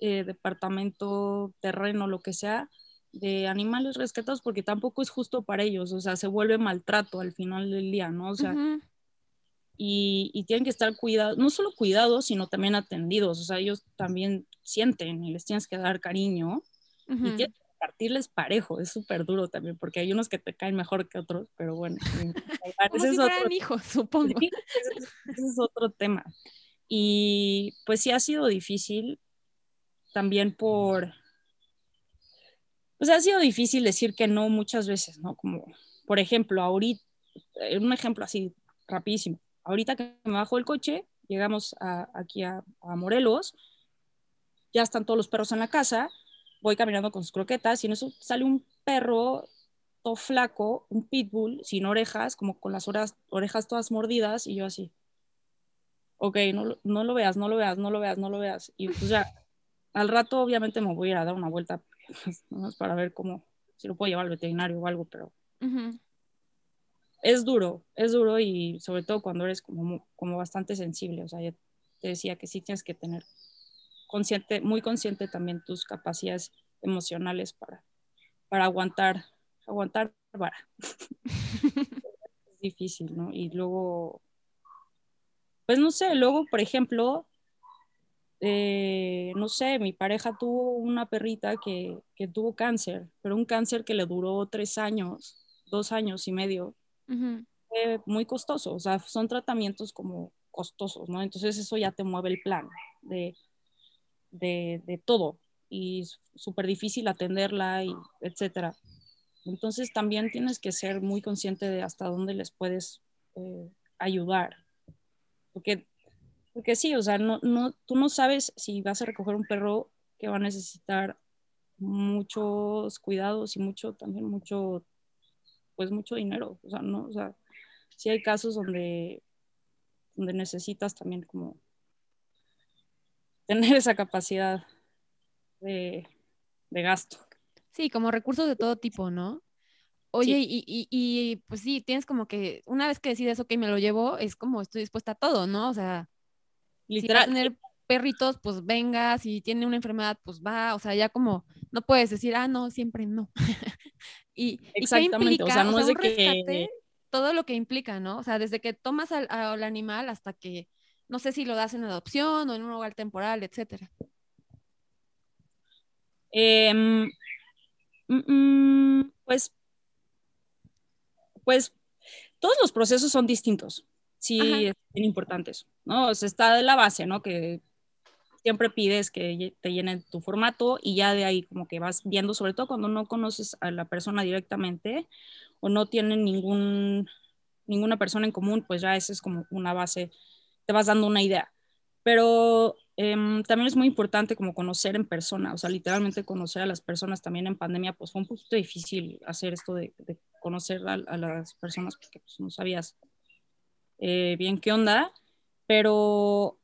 eh, departamento, terreno, lo que sea, de animales rescatados porque tampoco es justo para ellos, o sea, se vuelve maltrato al final del día, ¿no? O sea, y, tienen que estar cuidados, no solo cuidados, sino también atendidos, o sea, ellos también sienten y les tienes que dar cariño y tienes partirles parejo, es súper duro también, porque hay unos que te caen mejor que otros, pero bueno. [LAUGHS] Como si fueran hijos, supongo. ese, es otro tema. Y pues sí ha sido difícil también por, pues ha sido difícil decir que no muchas veces, ¿no? Como, por ejemplo, ahorita, eh, un ejemplo así rapidísimo, ahorita que me bajo el coche, llegamos aquí a, a Morelos, ya están todos los perros en la casa, voy caminando con sus croquetas y en eso sale un perro todo flaco, un pitbull sin orejas, como con las orejas todas mordidas y yo así. Ok, no, no lo veas, no lo veas, no lo veas, no lo veas. Y pues ya, al rato obviamente me voy a ir a dar una vuelta pues, para ver cómo, si lo puedo llevar al veterinario o algo, pero es duro, es duro y sobre todo cuando eres como, como bastante sensible, o sea, ya te decía que sí tienes que tener consciente, muy consciente también tus capacidades emocionales para, para aguantar, aguantar vara. [LAUGHS] es difícil, ¿no? Y luego, pues no sé, luego, por ejemplo, eh, no sé, mi pareja tuvo una perrita que, que, tuvo cáncer, pero un cáncer que le duró tres años, dos años y medio. Fue muy costoso, o sea, son tratamientos como costosos, ¿no? Entonces eso ya te mueve el plan de, de, de todo y súper difícil atenderla, y etcétera. Entonces también tienes que ser muy consciente de hasta dónde les puedes eh, ayudar. Porque, porque sí, o sea, no, no, tú no sabes si vas a recoger un perro que va a necesitar muchos cuidados y mucho, también mucho, pues mucho dinero. O sea, no, o sea, sí hay casos donde, donde necesitas también como tener esa capacidad de, de gasto. Sí, como recursos de todo tipo, ¿no? Oye, y, y, y, pues sí, tienes como que, una vez que decides, ok, me lo llevo, es como estoy dispuesta a todo, ¿no? O sea, literal. Si tener perritos, pues venga, si tiene una enfermedad, pues va, o sea, ya como, no puedes decir, ah, no, siempre no. [LAUGHS] y, Exactamente, o sea, no es de que... Todo lo que implica, ¿no? O sea, desde que tomas al, al, animal hasta que, no sé si lo das en adopción o en un hogar temporal, etcétera. Eh, pues pues todos los procesos son distintos, sí, son importantes, ¿no? O sea, está la base, ¿no? Que siempre pides que te llenen tu formato y ya de ahí como que vas viendo, sobre todo cuando no conoces a la persona directamente o no tienen ningún, ninguna persona en común, pues ya esa es como una base, te vas dando una idea. Pero em, también es muy importante como conocer en persona, o sea, literalmente conocer a las personas también en pandemia, pues fue un poquito difícil hacer esto de, conocer a, las personas porque pues, no sabías eh, bien qué onda, pero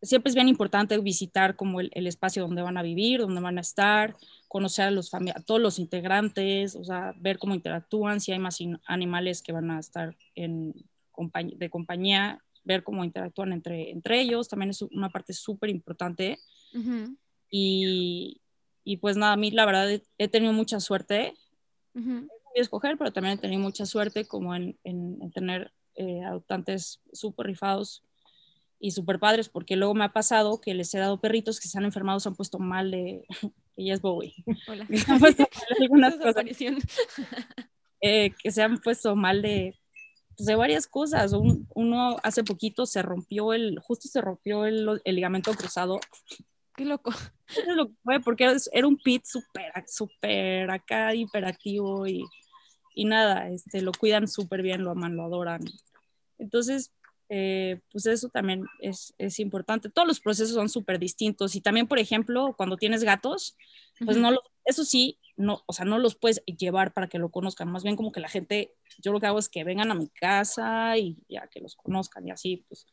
siempre es bien importante visitar como el, espacio donde van a vivir, donde van a estar, conocer a, los a todos los integrantes, o sea, ver cómo interactúan, si hay más animales que van a estar en de compañía, ver cómo interactúan entre, entre ellos, también es una parte súper importante. y, y, pues nada, a mí la verdad he, tenido mucha suerte. Uh escoger, pero también he tenido mucha suerte como en, en, tener eh, adoptantes súper rifados y súper padres, porque luego me ha pasado que les he dado perritos que se han enfermado, se han puesto mal de... [LAUGHS] Ella es Bowie. Hola. [LAUGHS] algunas cosas. [LAUGHS] Eh, que se han puesto mal de pues, de varias cosas. uno hace poquito se rompió el, justo se rompió el, el ligamento cruzado. Qué loco. Lo fue porque era, un pit súper, súper acá hiperactivo y, y nada, este, lo cuidan súper bien, lo aman, lo adoran. Entonces, eh, pues eso también es, es, importante. Todos los procesos son súper distintos y también, por ejemplo, cuando tienes gatos, pues no, lo, eso sí, no, o sea, no los puedes llevar para que lo conozcan, más bien como que la gente, yo lo que hago es que vengan a mi casa y ya que los conozcan y así, pues,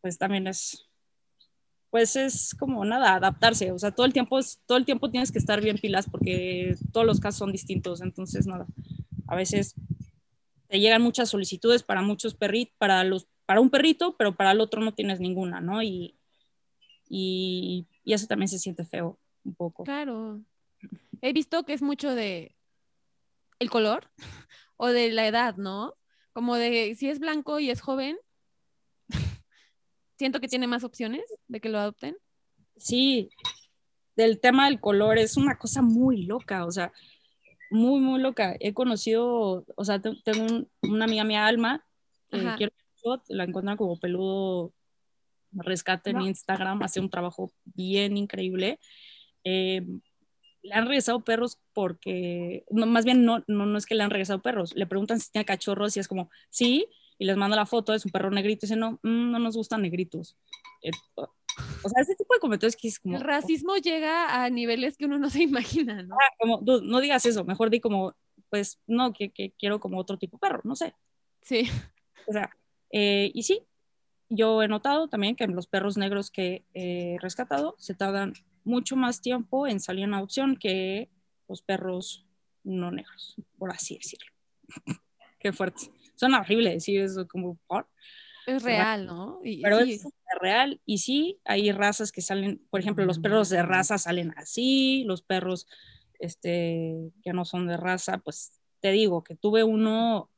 pues también es, pues es como nada, adaptarse, o sea, todo el tiempo, todo el tiempo tienes que estar bien pilas porque todos los casos son distintos, entonces nada, a veces te llegan muchas solicitudes para muchos perritos, para los, para un perrito, pero para el otro no tienes ninguna, ¿no? Y, y, y eso también se siente feo un poco. Claro, he visto que es mucho de el color [LAUGHS] o de la edad, ¿no? Como de si es blanco y es joven, siento que tiene más opciones de que lo adopten. Sí, del tema del color es una cosa muy loca, o sea, muy, muy loca. He conocido, o sea, tengo una amiga mía, Alma, que quiero, la encuentran como peludo rescate en Instagram, hace un trabajo bien increíble. Eh, le han regresado perros porque, no, más bien no, no, no es que le han regresado perros, le preguntan si tiene cachorros y es como, sí, y les manda la foto, es un perro negrito y dice, no, mm, no nos gustan negritos. Eh, o sea, ese tipo de comentarios que es como... El racismo llega a niveles que uno no se imagina, ¿no? Ah, como, no digas eso, mejor di como, pues, no, que, que, quiero como otro tipo de perro, no sé. Sí. O sea, eh, y sí, yo he notado también que los perros negros que he rescatado se tardan mucho más tiempo en salir en adopción que los perros no negros, por así decirlo. [LAUGHS] Qué fuerte. Suena horrible decir eso como por. Es real, ¿no? pero es real. Y sí, hay razas que salen, por ejemplo, los perros de raza salen así, los perros este, que no son de raza, pues te digo que tuve uno,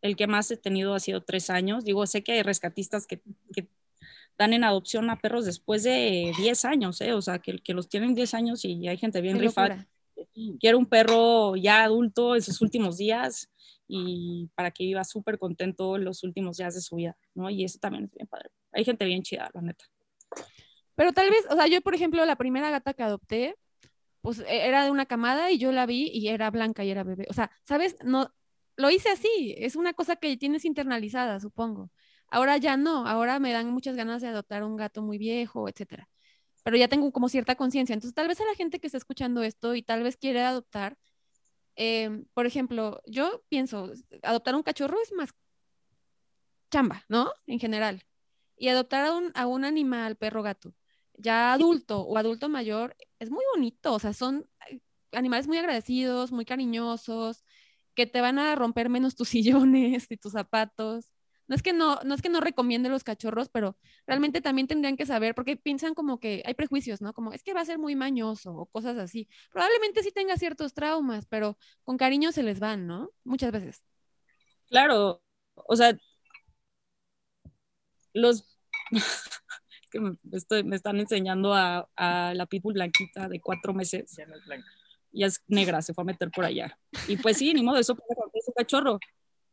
el que más he tenido ha sido tres años. Digo, sé que hay rescatistas que, que dan en adopción a perros después de 10 años, ¿eh? O sea, que, que los tienen 10 años y hay gente bien rifada. Quiere un perro ya adulto en sus últimos días y para que viva súper contento los últimos días de su vida, ¿no? Y eso también es bien padre. Hay gente bien chida, la neta. Pero tal vez, o sea, yo, por ejemplo, la primera gata que adopté, pues e, era de una camada y yo la vi y era blanca y era bebé. O sea, ¿sabes? No, lo hice así. Es una cosa que tienes internalizada, supongo. Ahora ya no. Ahora me dan muchas ganas de adoptar un gato muy viejo, etcétera. Pero ya tengo como cierta conciencia. Entonces, tal vez a la gente que está escuchando esto y tal vez quiere adoptar, em, por ejemplo, yo pienso, adoptar un cachorro es más chamba, ¿no? En general. Y adoptar a un, a un animal, perro, gato, ya adulto o adulto mayor, es muy bonito. O sea, son eh, animales muy agradecidos, muy cariñosos, que te van a romper menos tus [LAUGHS] sillones y tus zapatos. No es que no, no es que no recomiende los cachorros, pero realmente también tendrían que saber, porque piensan como que hay prejuicios, ¿no? Como es que va a ser muy mañoso o cosas así. Probablemente sí tenga ciertos traumas, pero con cariño se les van, ¿no? Muchas veces. Claro, o sea, los [LAUGHS] que me, me están enseñando a, la pitbull blanquita de cuatro meses. Ya no es blanca. Ya es negra, se fue a meter por allá. Y pues sí, ni modo, eso es un cachorro.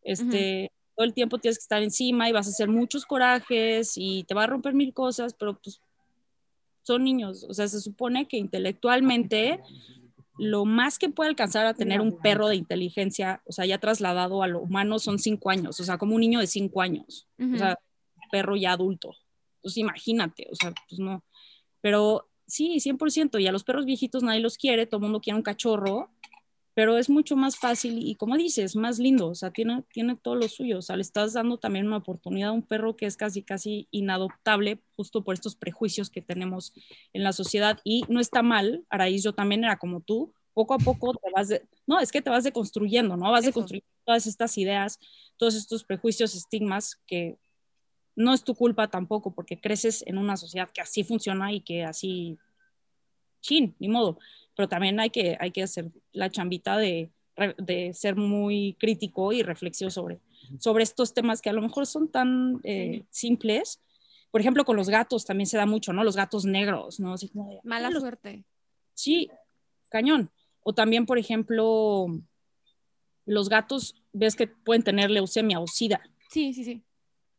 Este, todo el tiempo tienes que estar encima y vas a hacer muchos corajes y te va a romper mil cosas, pero pues son niños. O sea, se supone que intelectualmente lo más que puede alcanzar a tener un perro de inteligencia, o sea, ya trasladado a lo humano son cinco años, o sea, como un niño de cinco años, o sea, perro ya adulto. Pues imagínate, o sea, pues no. Pero sí, 100%, y a los perros viejitos nadie los quiere, todo el mundo quiere un cachorro, pero es mucho más fácil y como dices, más lindo, o sea, tiene, tiene todo lo suyo, o sea, le estás dando también una oportunidad a un perro que es casi, casi inadoptable justo por estos prejuicios que tenemos en la sociedad y no está mal, Araíz, yo también era como tú, poco a poco te vas de, no, es que te vas deconstruyendo, ¿no? Vas deconstruyendo todas estas ideas, todos estos prejuicios, estigmas que no es tu culpa tampoco porque creces en una sociedad que así funciona y que así, chin, ni modo. Pero también hay que, hay que hacer la chambita de, de ser muy crítico y reflexivo sobre, sobre estos temas que a lo mejor son tan eh, simples. Por ejemplo, con los gatos también se da mucho, ¿no? Los gatos negros, ¿no? Así como Mala suerte. Sí, cañón. O también, por ejemplo, los gatos, ves que pueden tener leucemia o sida. Sí, sí, sí.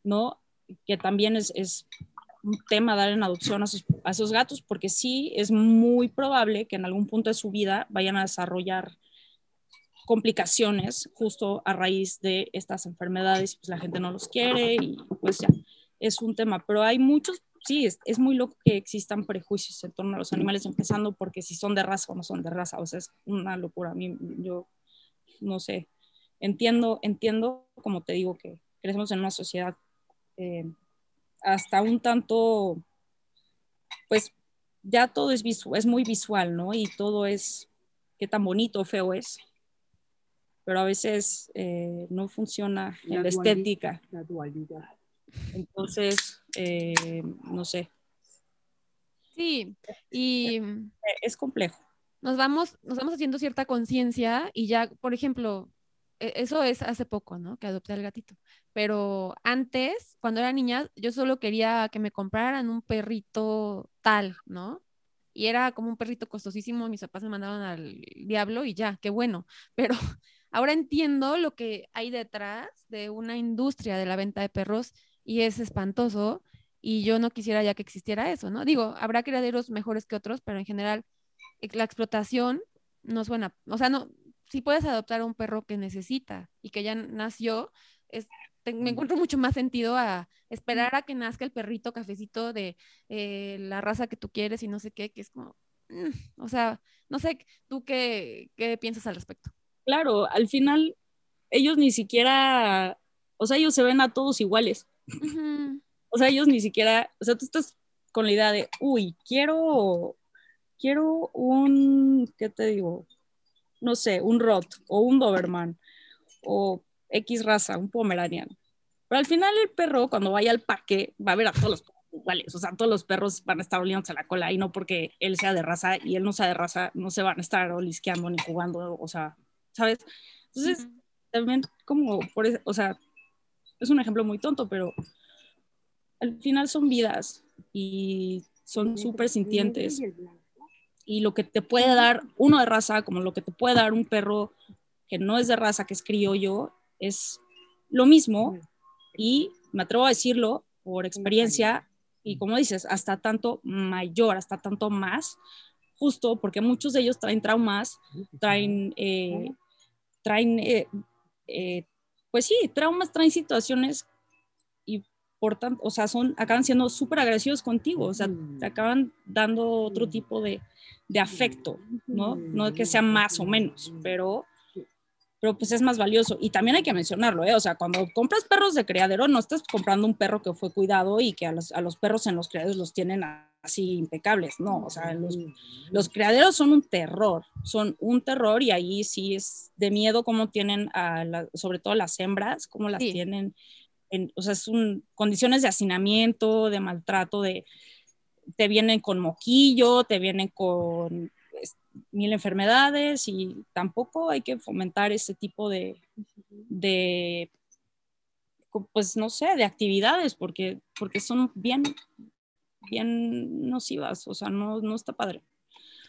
¿No? que también es, es un tema dar en adopción a, a, esos gatos, porque sí es muy probable que en algún punto de su vida vayan a desarrollar complicaciones justo a raíz de estas enfermedades, pues la gente no los quiere y pues ya es un tema, pero hay muchos, sí, es, es muy loco que existan prejuicios en torno a los animales, empezando porque si son de raza o no son de raza, o sea, es una locura, a mí yo no sé, entiendo, entiendo, como te digo, que crecemos en una sociedad eh, hasta un tanto, pues ya todo es, visual, es muy visual, ¿no? Y todo es qué tan bonito o feo es. Pero a veces eh, no funciona en la estética. Entonces, eh, no sé. Sí, y es complejo. Nos vamos, nos vamos haciendo cierta conciencia y ya, por ejemplo, eso es hace poco, ¿no? Que adopté al gatito. Pero antes, cuando era niña, yo solo quería que me compraran un perrito tal, ¿no? Y era como un perrito costosísimo, mis papás me mandaban al diablo y ya, qué bueno. Pero [LAUGHS] ahora entiendo lo que hay detrás de una industria de la venta de perros y es espantoso y yo no quisiera ya que existiera eso, ¿no? Digo, habrá criaderos mejores que otros, pero en general eh, la explotación no suena, o sea, no, si puedes adoptar a un perro que necesita y que ya nació, es, me encuentro mucho más sentido a esperar a que nazca el perrito cafecito de eh, la raza que tú quieres y no sé qué, que es como, mm, o sea, no sé, ¿tú qué, qué piensas al respecto? Claro, al final ellos ni siquiera, o sea, ellos se ven a todos iguales. [LAUGHS] O sea, ellos ni siquiera, o sea, tú estás con la idea de, uy, quiero, quiero un, ¿qué te digo? No sé, un Rot o un Doberman o X raza, un Pomeranian. Pero al final el perro, cuando vaya al parque, va a ver a todos los perros iguales. O sea, todos los perros van a estar oliéndose la cola y no porque él sea de raza y él no sea de raza, no se van a estar olisqueando ni jugando, o sea, ¿sabes? Entonces, también como, por eso, o sea, es un ejemplo muy tonto, pero al final son vidas y son súper sintientes. Y lo que te puede dar uno de raza, como lo que te puede dar un perro que no es de raza, que es criollo, es lo mismo. Y me atrevo a decirlo por experiencia, y como dices, hasta tanto mayor, hasta tanto más, justo porque muchos de ellos traen traumas, traen, eh, traen eh, eh, pues sí, traumas, traen situaciones y por tanto, o sea, son, acaban siendo súper agresivos contigo, o sea, te acaban dando otro tipo de, de afecto, ¿no? No que sea más o menos, pero pero pues es más valioso. Y también hay que mencionarlo, ¿eh? O sea, cuando compras perros de criadero, no estás comprando un perro que fue cuidado y que a los, a los perros en los criaderos los tienen así impecables, no, o sea, los, los, criaderos son un terror, son un terror y ahí sí es de miedo cómo tienen, a la, sobre todo las hembras, cómo las tienen, en, o sea, son condiciones de hacinamiento, de maltrato, de, te vienen con moquillo, te vienen con mil enfermedades y tampoco hay que fomentar ese tipo de, de pues no sé, de actividades porque, porque son bien, bien nocivas, o sea, no, no está padre.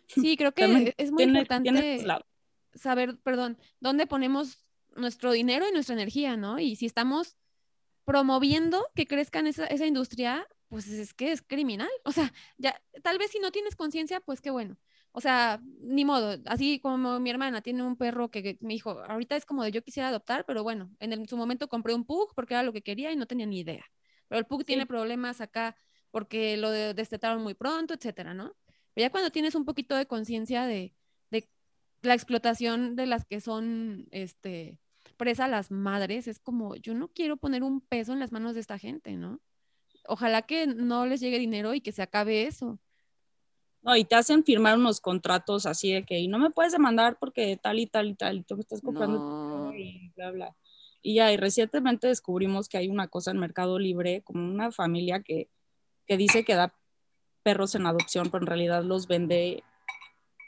Sí, creo que es muy importante saber, perdón, dónde ponemos nuestro dinero y nuestra energía, ¿no? Y si estamos promoviendo que crezcan esa, esa industria, pues es que es criminal. O sea, ya, tal vez si no tienes conciencia, pues qué bueno. O sea, ni modo, así como mi hermana tiene un perro que, me dijo, ahorita es como de yo quisiera adoptar, pero bueno, en, su momento compré un pug porque era lo que quería y no tenía ni idea. Pero el pug tiene problemas acá porque lo destetaron muy pronto, etcétera, ¿no? Pero ya cuando tienes un poquito de conciencia de, de, la explotación de las que son, este, presa las madres, es como, yo no quiero poner un peso en las manos de esta gente, ¿no? Ojalá que no les llegue dinero y que se acabe eso. No, y te hacen firmar unos contratos así de que y no me puedes demandar porque tal y tal y tal, y tú me estás comprando y bla, bla. Y ya, y recientemente descubrimos que hay una cosa en Mercado Libre, como una familia que, que dice que da perros en adopción, pero en realidad los vende,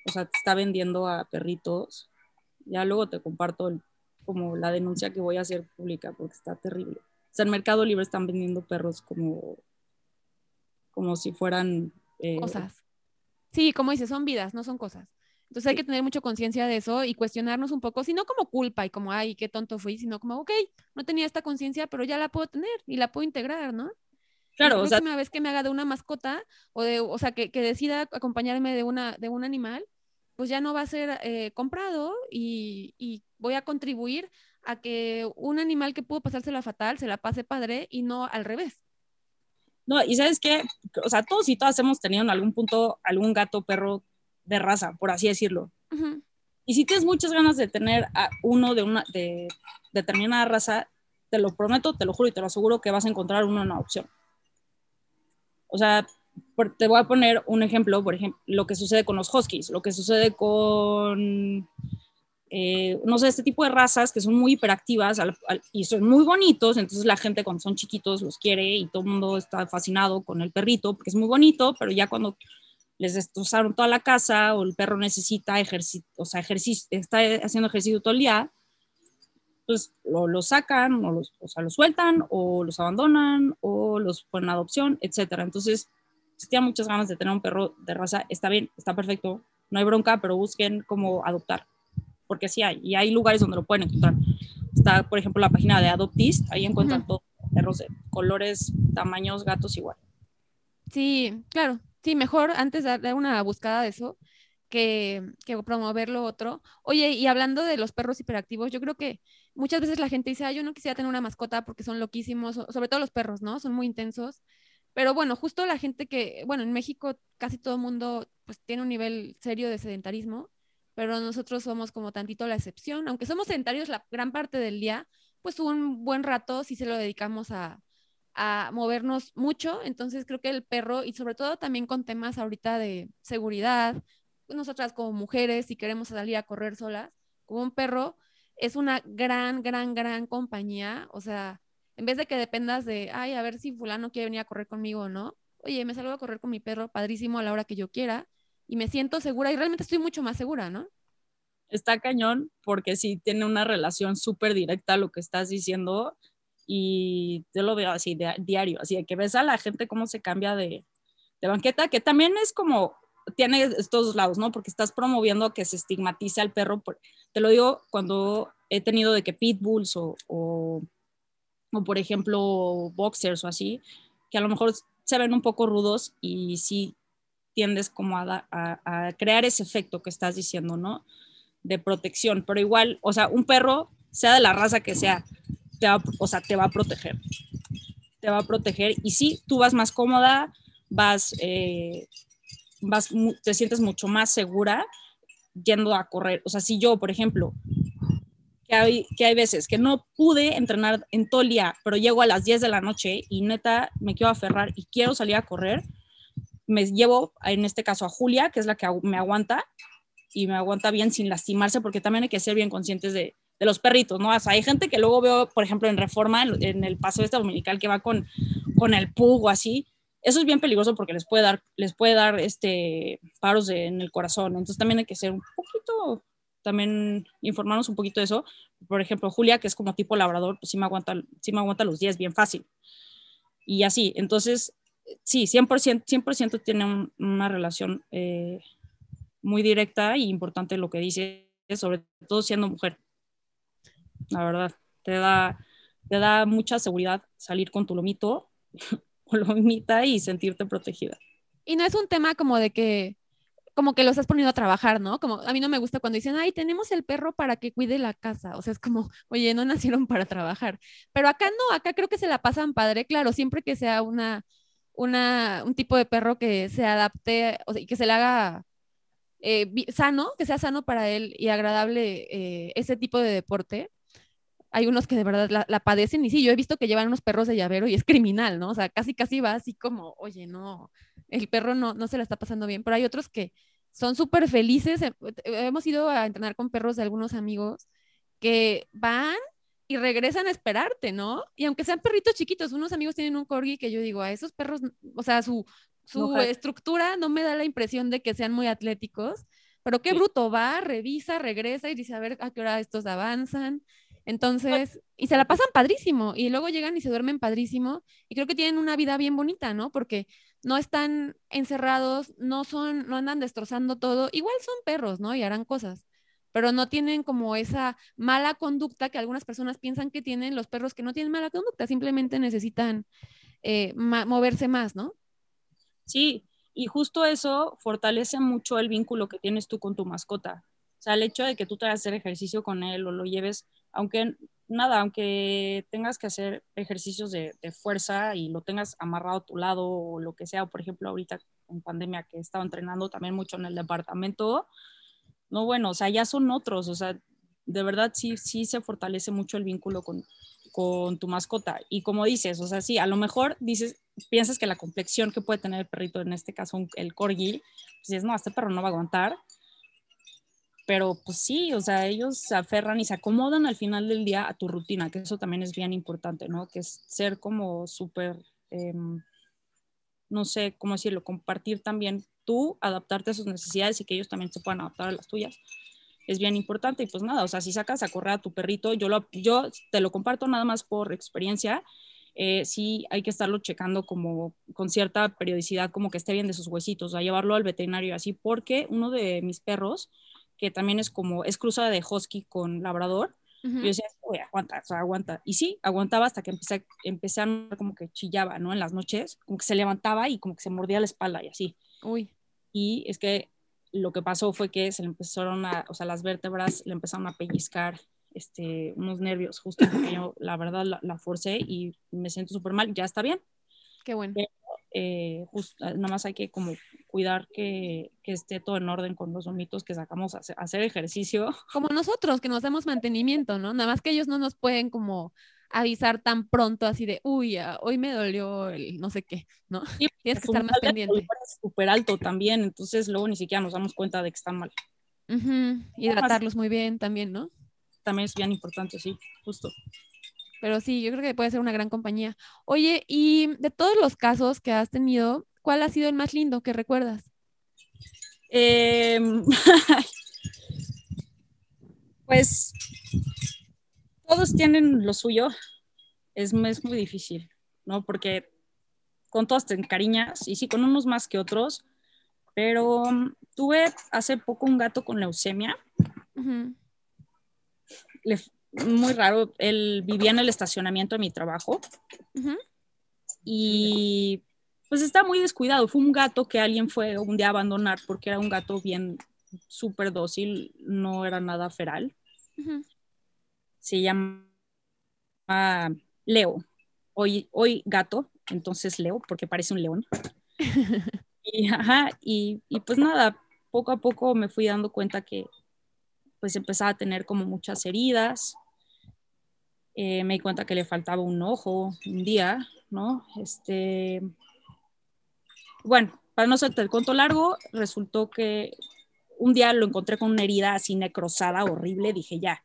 o sea, te está vendiendo a perritos. Ya luego te comparto como la denuncia que voy a hacer pública porque está terrible. O sea, en Mercado Libre están vendiendo perros como, como si fueran... Eh, Cosas Sí, como dices, son vidas, no son cosas. Entonces hay que tener mucha conciencia de eso y cuestionarnos un poco, si no como culpa y como, ay, qué tonto fui, sino como, ok, no tenía esta conciencia, pero ya la puedo tener y la puedo integrar, ¿no? Claro, la próxima vez que me haga de una mascota o de, o sea, que, que decida acompañarme de una, de un animal, pues ya no va a ser eh, comprado y, y, voy a contribuir a que un animal que pudo pasársela fatal se la pase padre y no al revés. No, y sabes qué, o sea, todos y todas hemos tenido en algún punto algún gato, perro de raza, por así decirlo. Y si tienes muchas ganas de tener a uno de una de determinada raza, te lo prometo, te lo juro y te lo aseguro que vas a encontrar uno en una opción. O sea, te voy a poner un ejemplo, por ejemplo, lo que sucede con los huskies, lo que sucede con eh, no sé, este tipo de razas que son muy hiperactivas y son muy bonitos, entonces la gente cuando son chiquitos los quiere y todo el mundo está fascinado con el perrito porque es muy bonito, pero ya cuando les destrozaron toda la casa o el perro necesita ejercicio, o sea, ejercicio, está haciendo ejercicio todo el día, pues lo, sacan o, los, o sea, lo sueltan o los abandonan o los ponen a adopción, etcétera. Entonces, si tienen muchas ganas de tener un perro de raza, está bien, está perfecto, no hay bronca, pero busquen cómo adoptar porque sí hay, y hay lugares donde lo pueden encontrar. Está, por ejemplo, la página de Adoptist, ahí encuentran todos perros de colores, tamaños, gatos igual. Sí, claro, sí, mejor antes de dar una buscada de eso que, que promover lo otro. Oye, y hablando de los perros hiperactivos, yo creo que muchas veces la gente dice, ah, yo no quisiera tener una mascota porque son loquísimos, sobre todo los perros, ¿no? Son muy intensos. Pero bueno, justo la gente que, bueno, en México casi todo el mundo pues tiene un nivel serio de sedentarismo pero nosotros somos como tantito la excepción, aunque somos sedentarios la gran parte del día, pues un buen rato sí se lo dedicamos a, a movernos mucho, entonces creo que el perro, y sobre todo también con temas ahorita de seguridad, nosotras como mujeres, si queremos salir a correr solas, como un perro, es una gran, gran, gran compañía, o sea, en vez de que dependas de, ay, a ver si fulano quiere venir a correr conmigo o no, oye, me salgo a correr con mi perro, padrísimo a la hora que yo quiera, y me siento segura y realmente estoy mucho más segura, ¿no? Está cañón porque sí tiene una relación súper directa a lo que estás diciendo y yo lo veo así de, diario, así de que ves a la gente cómo se cambia de, de banqueta, que también es como, tiene estos lados, ¿no? Porque estás promoviendo que se estigmatice al perro. te lo digo cuando he tenido de que pitbulls o, o, por ejemplo, boxers o así, que a lo mejor se ven un poco rudos y sí tiendes como a, a, a crear ese efecto que estás diciendo, ¿no? De protección, pero igual, o sea, un perro, sea de la raza que sea, te va, o sea, te va a proteger. Te va a proteger y sí, tú vas más cómoda, vas, eh, vas, te sientes mucho más segura yendo a correr. O sea, si yo, por ejemplo, que hay, que hay veces que no pude entrenar en todo el día, pero llego a las 10 de la noche y neta me quiero aferrar y quiero salir a correr, me llevo en este caso a Julia, que es la que me aguanta y me aguanta bien sin lastimarse, porque también hay que ser bien conscientes de, de los perritos, ¿no? O sea, hay gente que luego veo, por ejemplo, en Reforma, en el paso este dominical que va con, con el pug o así, eso es bien peligroso porque les puede dar, les puede dar este, paros en el corazón. Entonces también hay que ser un poquito, también informarnos un poquito de eso. Por ejemplo, Julia, que es como tipo labrador, pues sí me aguanta, sí me aguanta los 10 bien fácil. Y así, entonces, sí, 100%, 100 tiene una relación eh, muy directa y importante lo que dice, sobre todo siendo mujer. La verdad, te da, te da mucha seguridad salir con tu lomito [LAUGHS] o lomita y sentirte protegida. Y no es un tema como de que como que lo estás poniendo a trabajar, ¿no? Como a mí no me gusta cuando dicen, ay, tenemos el perro para que cuide la casa. O sea, es como, [LAUGHS] oye, no nacieron para trabajar. Pero acá no, acá creo que se la pasan padre, claro, siempre que sea una, una, un tipo de perro que se adapte y que se le haga eh, sano, que sea sano para él y agradable eh, ese tipo de deporte. Hay unos que de verdad la, la, padecen y sí, yo he visto que llevan unos perros de llavero y es criminal, ¿no? O sea, casi casi va así como, oye, no, el perro no, no se la está pasando bien, pero hay otros que son súper felices. Eh, hemos ido a entrenar con perros de algunos amigos que van y regresan a esperarte, ¿no? Y aunque sean perritos chiquitos, unos amigos tienen un corgi que yo digo, a esos perros, o sea, su, su estructura no me da la impresión de que sean muy atléticos, pero qué bruto, va, revisa, regresa y dice, a ver a qué hora estos avanzan. Entonces, y se la pasan padrísimo, y luego llegan y se duermen padrísimo, y creo que tienen una vida bien bonita, ¿no? Porque no están encerrados, no son, no andan destrozando todo, igual son perros, ¿no? Y harán cosas, pero no tienen como esa mala conducta que algunas personas piensan que tienen los perros que no tienen mala conducta, simplemente necesitan eh, moverse más, ¿no? Sí, y justo eso fortalece mucho el vínculo que tienes tú con tu mascota. O sea, el hecho de que tú te hagas hacer ejercicio con él o lo lleves, aunque nada, aunque tengas que hacer ejercicios de, fuerza y lo tengas amarrado a tu lado o lo que sea, o por ejemplo ahorita en pandemia que estaba entrenando también mucho en el departamento, no bueno, o sea, ya son otros, o sea, de verdad sí, sí se fortalece mucho el vínculo con, con tu mascota. Y como dices, o sea, sí, a lo mejor dices, piensas que la complexión que puede tener el perrito, en este caso el corgi, pues dices, no, este perro no va a aguantar, pero pues sí, o sea, ellos se aferran y se acomodan al final del día a tu rutina, que eso también es bien importante, ¿no? Que es ser como súper, eh, no sé cómo decirlo, compartir también tú, adaptarte a sus necesidades y que ellos también se puedan adaptar a las tuyas. Es bien importante y pues nada, o sea, si sacas a correr a tu perrito, yo, lo, yo te lo comparto nada más por experiencia, eh, sí hay que estarlo checando como con cierta periodicidad, como que esté bien de sus huesitos, a llevarlo al veterinario así, porque uno de mis perros, que también es como, es cruzada de husky con labrador. Uh -huh. Yo decía, oye, aguanta, o sea, aguanta. Y sí, aguantaba hasta que empecé, empecé a como que chillaba, ¿no? En las noches, como que se levantaba y como que se mordía la espalda y así. Uy. Y es que lo que pasó fue que se le empezaron a, o sea, las vértebras le empezaron a pellizcar este, unos nervios, justo porque yo, la verdad, la, la forcé y me siento súper mal. Ya está bien. Qué bueno. Pero, eh, just, nada más hay que como cuidar que, que, esté todo en orden con los vomitos que sacamos a hacer, a hacer, ejercicio. [LAUGHS] Como nosotros, que nos damos mantenimiento, ¿no? Nada más que ellos no nos pueden como avisar tan pronto así de, uy, hoy me dolió el no sé qué, ¿no? Sí, [LAUGHS] Tienes que estar más pendiente. Es súper alto también, entonces luego ni siquiera nos damos cuenta de que están mal. Uh -huh. Hidratarlos muy bien también, ¿no? También es bien importante, sí, justo. Pero sí, yo creo que puede ser una gran compañía. Oye, y de todos los casos que has tenido, ¿cuál ha sido el más lindo que recuerdas? Eh, [LAUGHS] pues todos tienen lo suyo. es, es muy difícil, ¿no? Porque con todas te encariñas y sí, con unos más que otros, pero mm, tuve hace poco un gato con leucemia. Muy raro, él vivía en el estacionamiento de mi trabajo y pues está muy descuidado. Fue un gato que alguien fue un día a abandonar porque era un gato bien súper dócil, no era nada feral. Se llama Leo. Hoy, hoy gato, entonces Leo, porque parece un león. [LAUGHS] y, ajá, y, y, pues nada, poco a poco me fui dando cuenta que pues empezaba a tener como muchas heridas. Eh, me di cuenta que le faltaba un ojo un día, ¿no? Este, bueno, para no hacerte el cuento largo, resultó que un día lo encontré con una herida así necrosada, horrible, dije ya.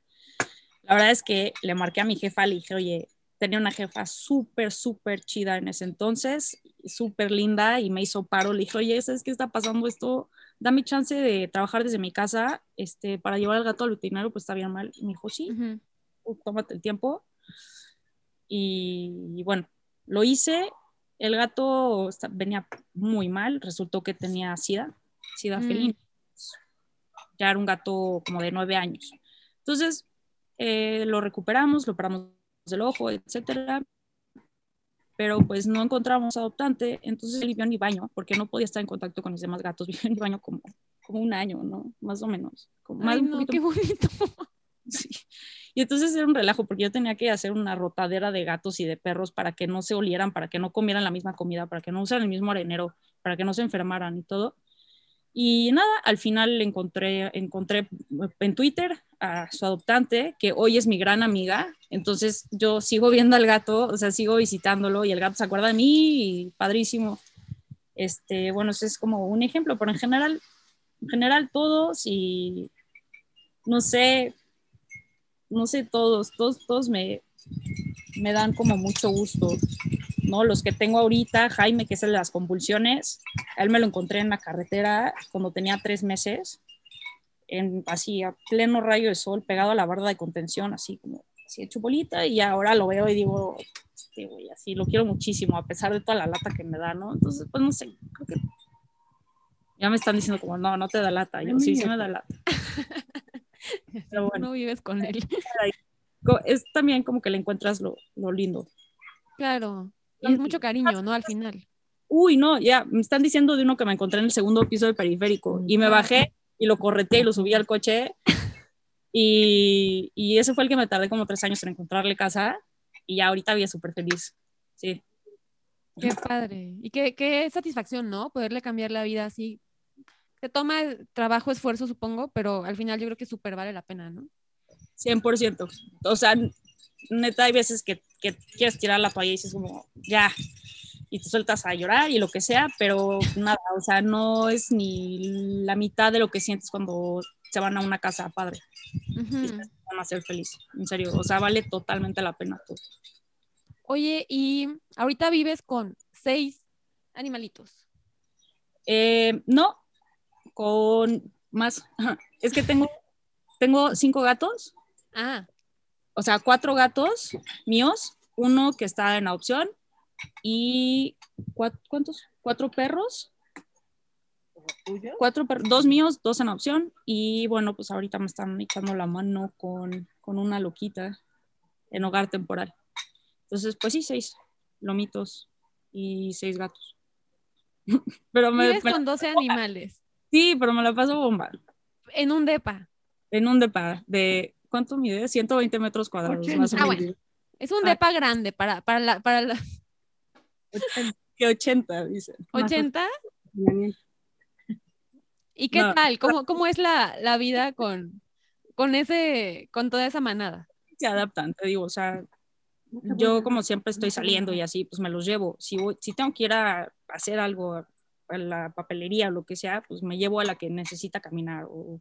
La verdad es que le marqué a mi jefa, le dije, oye, tenía una jefa súper, súper chida en ese entonces, súper linda y me hizo paro. Le dije, oye, ¿sabes qué está pasando esto? Dame chance de trabajar desde mi casa este, para llevar al gato al veterinario, pues está bien mal. Y me dijo, sí, tómate el tiempo. Y, bueno, lo hice. El gato venía muy mal, resultó que tenía sida, sida mm. felina ya era un gato como de nueve años. Entonces, eh, lo recuperamos, lo operamos del ojo, etcétera, pero pues no encontramos adoptante, entonces él vivió en mi baño, porque no podía estar en contacto con los demás gatos, [LAUGHS] vivió en mi baño como, como un año, ¿no? Más o menos. Como Ay, no, qué bonito. [LAUGHS] Sí. Y entonces era un relajo, porque yo tenía que hacer una rotadera de gatos y de perros para que no se olieran, para que no comieran la misma comida, para que no usaran el mismo arenero, para que no se enfermaran y todo. Y nada, al final encontré, encontré en Twitter a su adoptante, que hoy es mi gran amiga. Entonces yo sigo viendo al gato, o sea, sigo visitándolo y el gato se acuerda de mí y padrísimo. Este, bueno, ese es como un ejemplo, pero en general, en general todos y no sé, no sé, todos, todos, todos me, me dan como mucho gusto. ¿no? Los que tengo ahorita, Jaime, que es el de las convulsiones, él me lo encontré en la carretera cuando tenía tres meses, en, así a pleno rayo de sol, pegado a la barda de contención, así como así hecho bolita, y ahora lo veo y digo, este, así lo quiero muchísimo, a pesar de toda la lata que me da, ¿no? Entonces, pues no sé, creo que ya me están diciendo como, no, no te da lata, yo sí, sí me da lata. [LAUGHS] Pero bueno. No vives con él. Es también como que le encuentras lo, lo lindo. Claro, y es mucho cariño, ¿no? Al final. Uy, no, ya, me están diciendo de uno que me encontré en el segundo piso del periférico y me bajé y lo correté y lo subí al coche y, y ese fue el que me tardé como tres años en encontrarle casa y ya ahorita había súper feliz, sí. Qué padre. Y qué, qué satisfacción, ¿no? Poderle cambiar la vida así. Te toma trabajo, esfuerzo, supongo, pero al final yo creo que súper vale la pena, ¿no? 100%. O sea, neta, hay veces que, que, quieres tirar la toalla y dices como, ya, y te sueltas a llorar y lo que sea, pero nada, o sea, no es ni la mitad de lo que sientes cuando se van a una casa padre. van a ser felices, en serio, o sea, vale totalmente la pena todo. Oye, y ahorita vives con seis animalitos. Eh, no, con más. [LAUGHS] Es que tengo, tengo cinco gatos. Ah o sea, cuatro gatos míos, uno que está en adopción y ¿cuántos? Cuatro perros. Cuatro dos míos, dos en adopción y bueno, pues ahorita me están echando la mano con, una loquita en hogar temporal. Entonces, pues sí, seis lomitos y seis gatos. [LAUGHS] pero me, con 12 animales. Sí, pero me la paso bomba. En un depa. En un depa de ¿cuánto mide? 120 metros cuadrados. Más o ah, bueno. Es un ah. depa grande para, para, la, para la... Que 80, dice. ¿80? ¿Y qué tal? ¿Cómo, ¿Cómo, es la, la vida con, con, ese, con toda esa manada? Se adaptan, te digo, o sea, yo como siempre estoy saliendo y así, pues me los llevo. Si, si tengo que ir a hacer algo a la papelería o lo que sea, pues me llevo a la que necesita caminar. O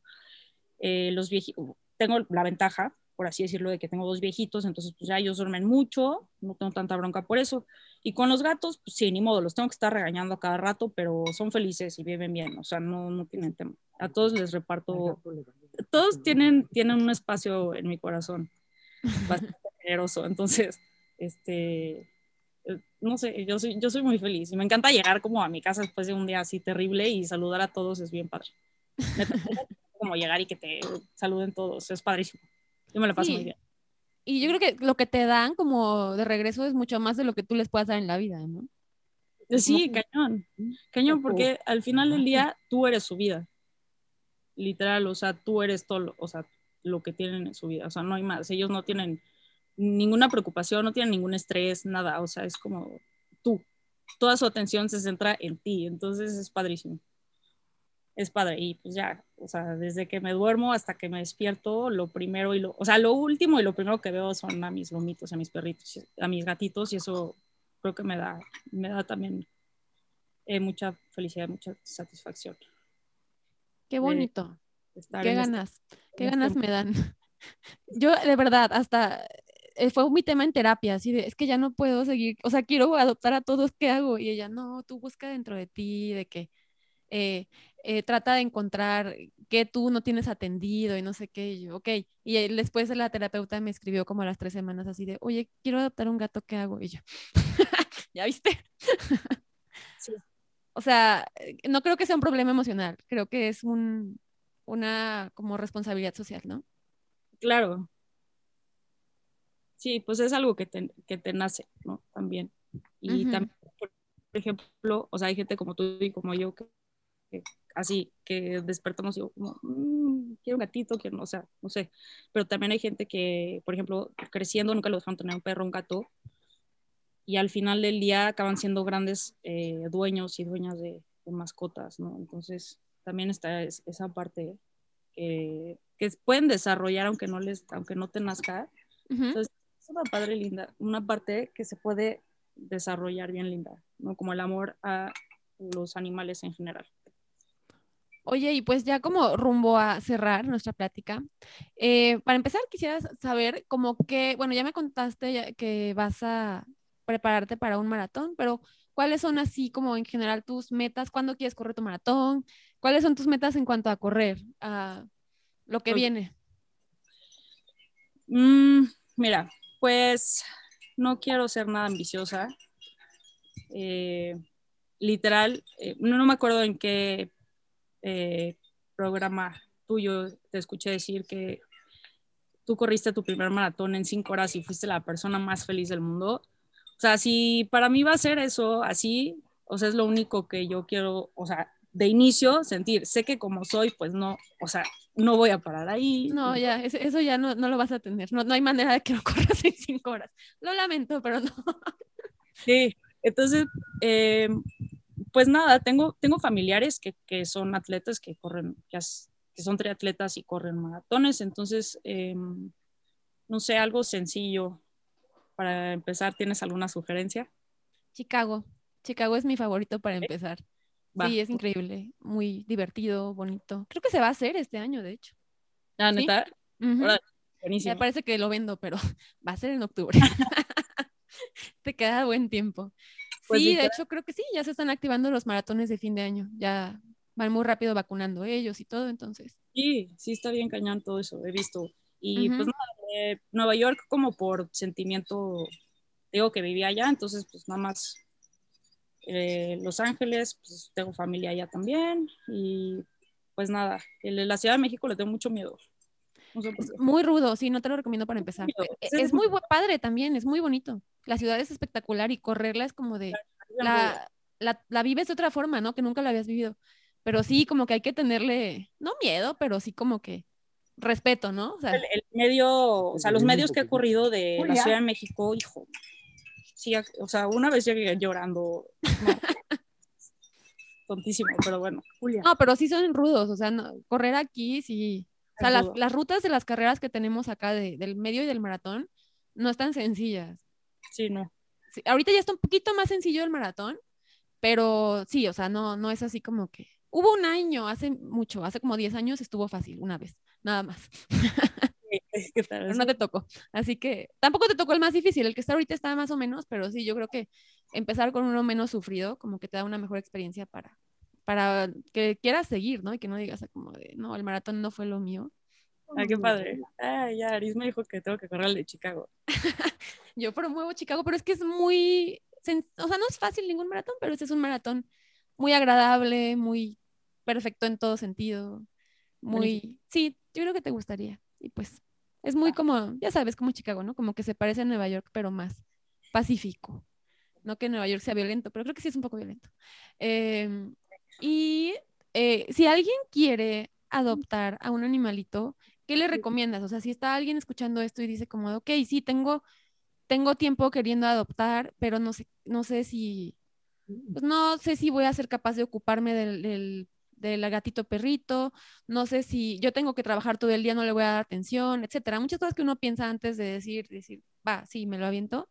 eh, los viejitos, tengo la ventaja, por así decirlo, de que tengo dos viejitos, entonces pues ya ellos duermen mucho, no tengo tanta bronca por eso. Y con los gatos, pues sí, ni modo, los tengo que estar regañando a cada rato, pero son felices y viven bien, o sea, no, no tienen tema. A todos les reparto, todos tienen, tienen un espacio en mi corazón bastante [LAUGHS] generoso, entonces, este, eh, no sé, yo soy, yo soy muy feliz y me encanta llegar como a mi casa después de un día así terrible y saludar a todos es bien padre. [LAUGHS] como llegar y que te saluden todos, es padrísimo. Yo me lo paso muy bien. Y yo creo que lo que te dan como de regreso es mucho más de lo que tú les puedas dar en la vida, ¿no? Sí, cañón. Cañón, porque al final del día tú eres su vida. Literal, o sea, tú eres todo, o sea, lo que tienen en su vida. O sea, no hay más. Ellos no tienen ninguna preocupación, no tienen ningún estrés, nada. O sea, es como tú. Toda su atención se centra en ti. Entonces es padrísimo. Es padre. Y pues ya, o sea, desde que me duermo hasta que me despierto, lo primero y lo, o sea, lo último y lo primero que veo son a mis lomitos, a mis perritos, a mis gatitos y eso creo que me da, me da también eh, mucha felicidad, mucha satisfacción. Qué bonito. Qué este ganas, qué este ganas me dan. [LAUGHS] Yo de verdad, hasta eh, fue mi tema en terapia, así de, es que ya no puedo seguir, o sea, quiero adoptar a todos, ¿qué hago? Y ella, no, tú busca dentro de ti, de que eh, eh, trata de encontrar qué tú no tienes atendido y no sé qué, y yo, ok. Y después la terapeuta me escribió como a las tres semanas así de, oye, quiero adoptar un gato, ¿qué hago? Y yo, [LAUGHS] ¿ya viste? [LAUGHS] O sea, no creo que sea un problema emocional, creo que es un, una como responsabilidad social, ¿no? Claro. Sí, pues es algo que te, que te nace, ¿no? También. Y también, por ejemplo, o sea, hay gente como tú y como yo que, así, que despertamos y yo como, mm, quiero un gatito, quiero, o sea, no sé. Pero también hay gente que, por ejemplo, creciendo nunca lo dejaron tener un perro, un gato, y al final del día acaban siendo grandes eh, dueños y dueñas de, de, mascotas, ¿no? Entonces, también está esa parte que, que, pueden desarrollar aunque no les, aunque no te nazca. Entonces, es una padre linda, una parte que se puede desarrollar bien linda, ¿no? Como el amor a los animales en general. Oye, y pues ya como rumbo a cerrar nuestra plática, eh, para empezar quisiera saber como que, bueno, ya me contaste que vas a prepararte para un maratón, pero ¿cuáles son así como en general tus metas? ¿Cuándo quieres correr tu maratón? ¿Cuáles son tus metas en cuanto a correr? A lo que viene. Mm, mira, pues no quiero ser nada ambiciosa. Eh, literal, eh, no, me acuerdo en qué eh, programa tuyo te escuché decir que tú corriste tu primer maratón en cinco horas y fuiste la persona más feliz del mundo. O sea, si para mí va a ser eso así, o sea, es lo único que yo quiero, o sea, de inicio sentir, sé que como soy, pues no, o sea, no voy a parar ahí. No, ya, eso ya no, no lo vas a tener, no, no hay manera de que lo [LAUGHS] corras en cinco horas. Lo lamento, pero no. Sí, entonces, eh, pues nada, tengo, tengo familiares que, que son atletas que corren, que, que, son triatletas y corren maratones, entonces, eh, no sé, algo sencillo para empezar, ¿tienes alguna sugerencia? Chicago, Chicago es mi favorito para empezar. Sí, es increíble, muy divertido, bonito. Creo que se va a hacer este año, de hecho. Ah, ¿neta? buenísimo. Me parece que lo vendo, pero [LAUGHS] va a ser en octubre. [LAUGHS] Te queda buen tiempo. Pues sí, de hecho creo que sí, ya se están activando los maratones de fin de año, ya van muy rápido vacunando ellos y todo, entonces. Sí, sí está bien cañón todo eso, he visto. Y pues nada, eh, Nueva York como por sentimiento, digo que vivía allá, entonces pues nada más eh, Los Ángeles, pues tengo familia allá también y pues nada, la Ciudad de México le tengo mucho miedo. Muy rudo, sí, no te lo recomiendo para empezar. Es, es muy padre también, es muy bonito la ciudad es espectacular y correrla es como de, la, la, la, vives de otra forma, ¿no? Que nunca la habías vivido. Pero sí, como que hay que tenerle, no miedo, pero sí como que respeto, ¿no? O sea, el, medio, o sea, los medios que he corrido de la Ciudad de México, hijo, sí, o sea, una vez llegué llorando. [LAUGHS] tontísimo, pero bueno. No, pero sí son rudos, o sea, correr aquí sí. O sea, las, las, rutas de las carreras que tenemos acá de, del medio y del maratón no están sencillas. Sí, no. ahorita ya está un poquito más sencillo el maratón, pero sí, o sea, no, no es así como que. Hubo un año, hace mucho, hace como 10 años estuvo fácil, una vez, nada más. [LAUGHS] pero no te tocó. Así que tampoco te tocó el más difícil, el que está ahorita está más o menos, pero sí, yo creo que empezar con uno menos sufrido, como que te da una mejor experiencia para, para que quieras seguir, ¿no? Y que no digas como de, no, el maratón no fue lo mío. Ah, qué padre. Ah, ya, Aris me dijo que tengo que correr al de Chicago. [LAUGHS] Yo promuevo Chicago, pero es que es muy, o sea, no es fácil ningún maratón, pero ese es un maratón muy agradable, muy perfecto en todo sentido. Muy, sí, yo creo que te gustaría. Y pues es muy como, ya sabes, como Chicago, ¿no? Como que se parece a Nueva York, pero más pacífico. No que Nueva York sea violento, pero creo que sí es un poco violento. Em, y eh, si alguien quiere adoptar a un animalito, ¿qué le recomiendas? O sea, si está alguien escuchando esto y dice como, ok, sí, tengo, tengo tiempo queriendo adoptar, pero no sé, no sé si, pues no sé si voy a ser capaz de ocuparme del, del, gatito perrito, no sé si yo tengo que trabajar todo el día, no le voy a dar atención, etcétera. Muchas cosas que uno piensa antes de decir, decir, va, sí, me lo aviento.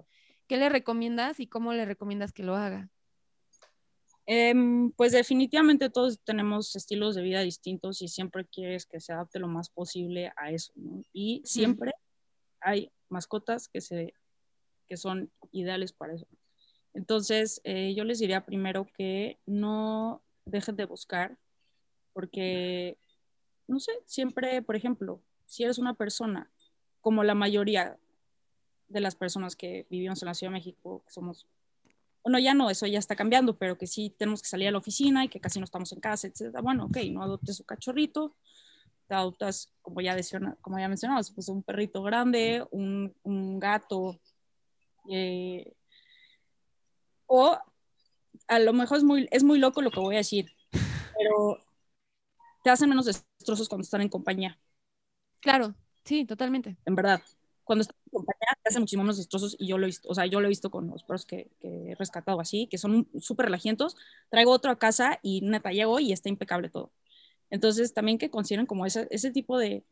¿Qué le recomiendas y cómo le recomiendas que lo haga? Em, pues definitivamente todos tenemos estilos de vida distintos y siempre quieres que se adapte lo más posible a eso, ¿no? Y siempre hay mascotas que, se, que son ideales para eso. Entonces, eh, yo les diría primero que no dejen de buscar, porque, no sé, siempre, por ejemplo, si eres una persona, como la mayoría de las personas que vivimos en la Ciudad de México, que somos, bueno, ya no, eso ya está cambiando, pero que sí tenemos que salir a la oficina y que casi no estamos en casa, etc. Bueno, ok, no adoptes un cachorrito, te adoptas, como ya, decía, como ya mencionabas, pues un perrito grande, un, un gato, eh, o a lo mejor es muy, es muy loco lo que voy a decir, pero te hacen menos destrozos cuando están en compañía. Claro, sí, totalmente. En verdad. Cuando están en compañía te hacen muchísimo menos destrozos y yo lo he visto, o sea, yo lo he visto con los perros que, que he rescatado así, que son súper relajientos. Traigo otro a casa y neta llego y está impecable todo. Entonces, también que consideren como ese, ese tipo de,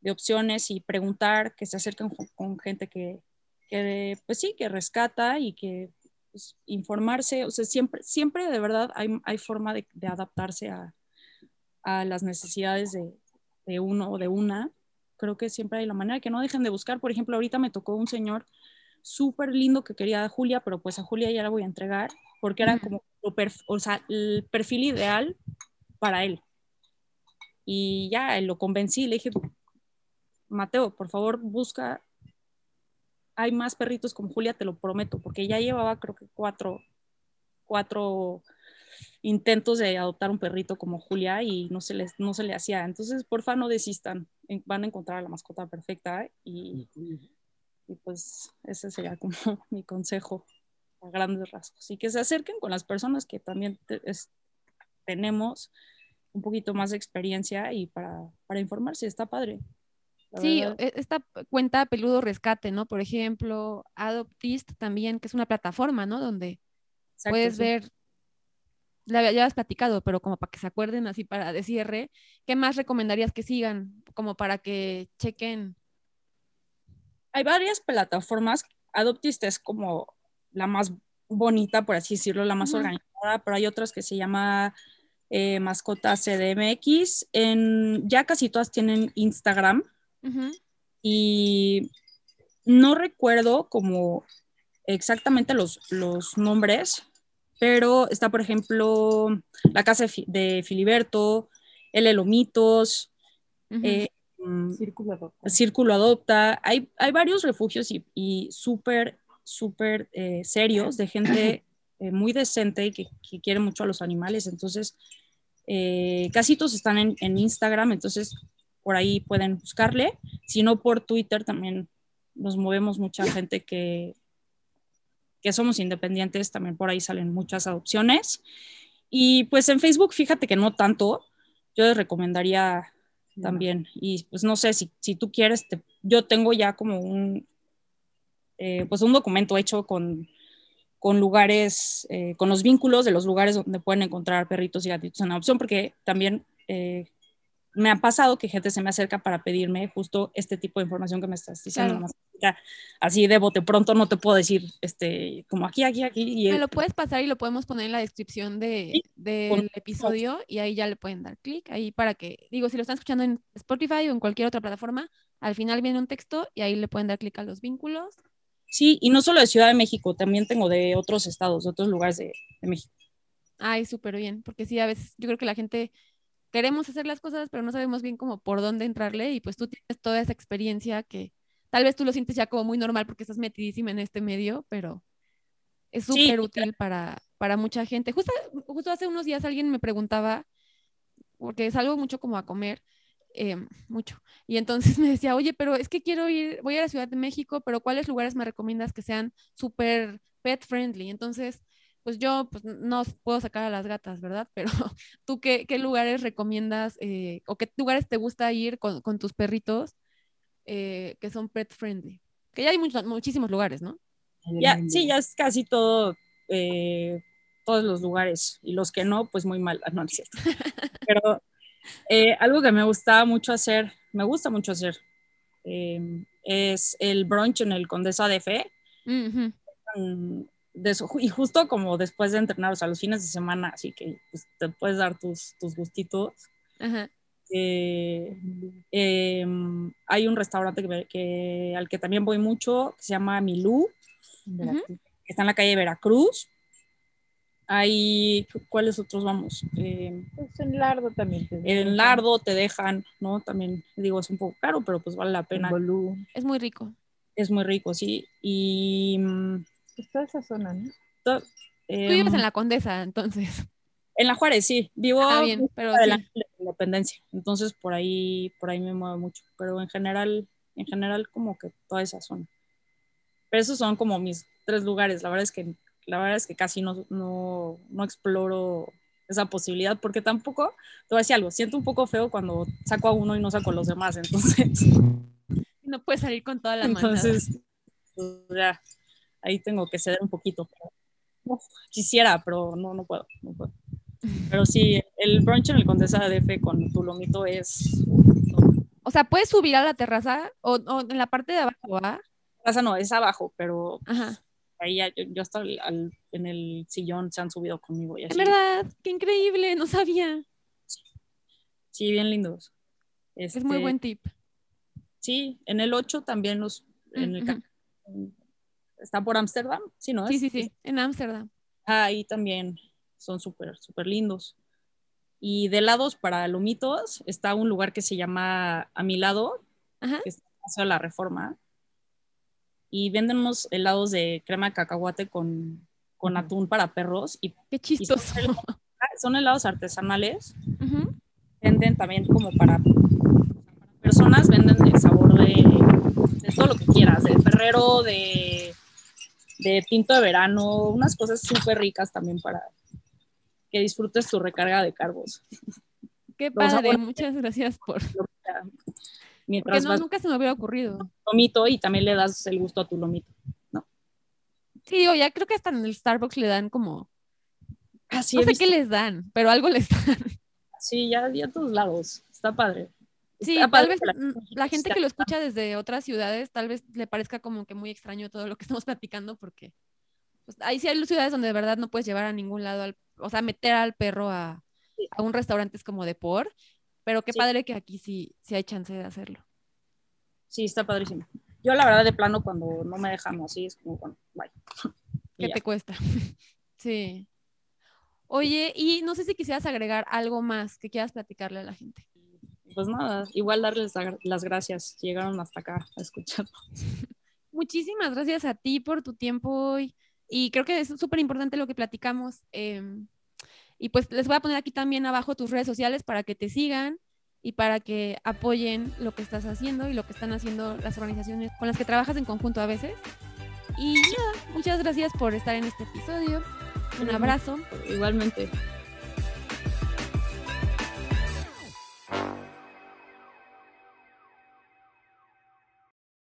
de opciones y preguntar, que se acerquen con, gente que, que, pues sí, que rescata y que pues, informarse, o sea, siempre, siempre de verdad hay, hay forma de, de adaptarse a, a, las necesidades de, de, uno o de una. Creo que siempre hay la manera que no dejen de buscar. Por ejemplo, ahorita me tocó un señor súper lindo que quería a Julia, pero pues a Julia ya la voy a entregar porque era como o sea, el perfil ideal para él. Y ya lo convencí, le dije, Mateo, por favor, busca hay más perritos como Julia, te lo prometo, porque ya llevaba creo que cuatro, cuatro intentos de adoptar un perrito como Julia y no se, les, no se le hacía. Entonces, porfa, no desistan, van a encontrar a la mascota perfecta y, y pues ese sería como [LAUGHS] mi consejo a grandes rasgos. Y que se acerquen con las personas que también tenemos un poquito más de experiencia y para, para informarse, está padre. Sí, e, esta cuenta Peludo Rescate, ¿no? Por ejemplo, Adoptist también, que es una plataforma, ¿no? Donde puedes ver, ya has platicado, pero como para que se acuerden así para de cierre, ¿qué más recomendarías que sigan? Como para que chequen. Hay varias plataformas. Adoptist es como la más bonita, por así decirlo, la más organizada, pero hay otras que se llama eh, Mascota CDMX. En, ya casi todas tienen Instagram. Y no recuerdo como exactamente los, los nombres, pero está, por ejemplo, la casa de Filiberto, el Elomitos, eh, mm, Círculo Adopta. Hay, hay varios refugios y, y súper, súper eh, serios de gente [CLEARS THROAT] eh, muy decente y que, que, quiere mucho a los animales. Entonces, casi todos están en, en Instagram. Entonces, por ahí pueden buscarle. Si no, por Twitter también nos movemos mucha [CLEARS THROAT] gente que, que somos independientes, también por ahí salen muchas adopciones. Y pues en Facebook, fíjate que no tanto, yo les recomendaría también. Y pues no sé, si, si tú quieres, yo tengo ya como un, eh, pues un documento hecho con, con lugares, eh, con los vínculos de los lugares donde pueden encontrar perritos y gatitos en adopción, porque también eh, me ha pasado que gente se me acerca para pedirme justo este tipo de información que me estás diciendo. Así de bote pronto no te puedo decir, este, como aquí, aquí, aquí. Y me lo puedes pasar y lo podemos poner en la descripción de, del episodio y ahí ya le pueden dar clic ahí para que, digo, si lo están escuchando en Spotify o en cualquier otra plataforma, al final viene un texto y ahí le pueden dar clic a los vínculos. Sí, y no solo de Ciudad de México, también tengo de otros estados, de otros lugares de, de México. Ay, súper bien, porque sí, a veces yo creo que la gente queremos hacer las cosas, pero no sabemos bien cómo por dónde entrarle y pues tú tienes toda esa experiencia que Tal vez tú lo sientes ya como muy normal porque estás metidísima en este medio, pero es súper útil para, para mucha gente. Justo, justo hace unos días alguien me preguntaba, porque salgo mucho como a comer, em, mucho. Y entonces [LAUGHS] me decía, oye, pero es que quiero ir, voy a la Ciudad de México, pero ¿cuáles lugares me recomiendas que sean súper pet friendly? Entonces, pues yo pues, no puedo sacar a las gatas, ¿verdad? Pero [LAUGHS] tú qué, qué lugares recomiendas eh, o qué lugares te gusta ir con, con tus perritos eh, que son pet friendly? Que ya hay muchos, muchísimos lugares, ¿no? Ya, sí, ya es casi todo, eh, todos los lugares y los que no, pues muy mal, no, es cierto. [LAUGHS] Pero algo que me gustaba mucho hacer, me gusta mucho hacer, es el brunch en el Condesa de Fe y justo como después de entrenar, o sea, los fines de semana, así que pues, te puedes dar tus, tus gustitos. Eh, em, hay un restaurante que, al que también voy mucho, que se llama Milú, que está en la calle Veracruz. Hay, ¿cuáles otros vamos? Eh, pues en Lardo también. en Lardo te dejan, ¿no? También, digo, es un poco caro, pero pues vale la pena. Es muy rico. Es muy rico, sí. Y mm, pues toda esa zona, ¿no? Tú vives en em, la Condesa, entonces. En la Juárez, sí. Vivo ah, bien, pero de la Independencia. Entonces por ahí, por ahí me muevo mucho. Pero en general, en general como que toda esa zona. Pero esos son como mis tres lugares. La verdad es que, la verdad es que casi no, no, no exploro esa posibilidad porque tampoco, te voy a decir algo, siento un poco feo cuando saco a uno y no saco a los demás, entonces... [LAUGHS] No puedes salir con toda la Entonces, pues, ya, ahí tengo que ceder un poquito. quisiera, pero no, no puedo, no puedo. Pero sí, el brunch en el Condesa de DF con tu lomito es... O sea, ¿puedes subir a la terraza o, en la parte de abajo, ¿ah? Terraza no, es abajo, pero ahí ya, yo, hasta en el sillón se han subido conmigo. Es verdad, qué increíble, no sabía. Sí, bien lindos. es muy este, buen tip. Sí, en el 8 también los, en el, está por Ámsterdam, ¿sí, no? Sí, sí, sí, en Ámsterdam. Ahí también son súper, súper lindos. Y de lados para lomitos está un lugar que se llama A mi lado, que está hacia la Reforma. Y venden unos helados de crema de cacahuate con, con atún para perros. Y, Qué chistoso. [LAUGHS] son, helados artesanales. Venden también como para, para personas, venden el sabor de, de todo lo que quieras, de ferrero, de de tinto de verano, unas cosas súper ricas también para que disfrutes tu recarga de carbos. Qué padre, muchas gracias por... Mientras no, nunca se me hubiera ocurrido. Lomito y también le das el gusto a tu lomito, ¿no? Sí, digo, ya creo que hasta en el Starbucks le dan como... Así no sé qué les dan, pero algo les dan. Sí, ya, ya a todos lados. Está padre. Sí, tal vez la gente que lo escucha desde otras ciudades, tal vez le parezca como que muy extraño todo lo que [LAUGHS] estamos platicando, porque pues, ahí sí hay ciudades donde de verdad no puedes llevar a ningún lado, o sea, meter al perro a, un restaurante es como de por, pero qué padre que aquí sí, sí hay chance de hacerlo. Sí, está padrísimo. Yo la verdad de plano cuando no me dejan así es como, bueno, bye. [LAUGHS] ¿Qué te cuesta? [LAUGHS] sí. Oye, y no sé si quisieras agregar algo más que quieras platicarle a la gente pues nada, igual darles las gracias. Llegaron hasta acá a escuchar. [LAUGHS] Muchísimas gracias a ti por tu tiempo hoy. Y creo que es súper importante lo que platicamos. Em, y pues les voy a poner aquí también abajo tus redes sociales para que te sigan y para que apoyen lo que estás haciendo y lo que están haciendo las organizaciones con las que trabajas en conjunto a veces. Y nada, muchas gracias por estar en este episodio. Un abrazo. Igualmente.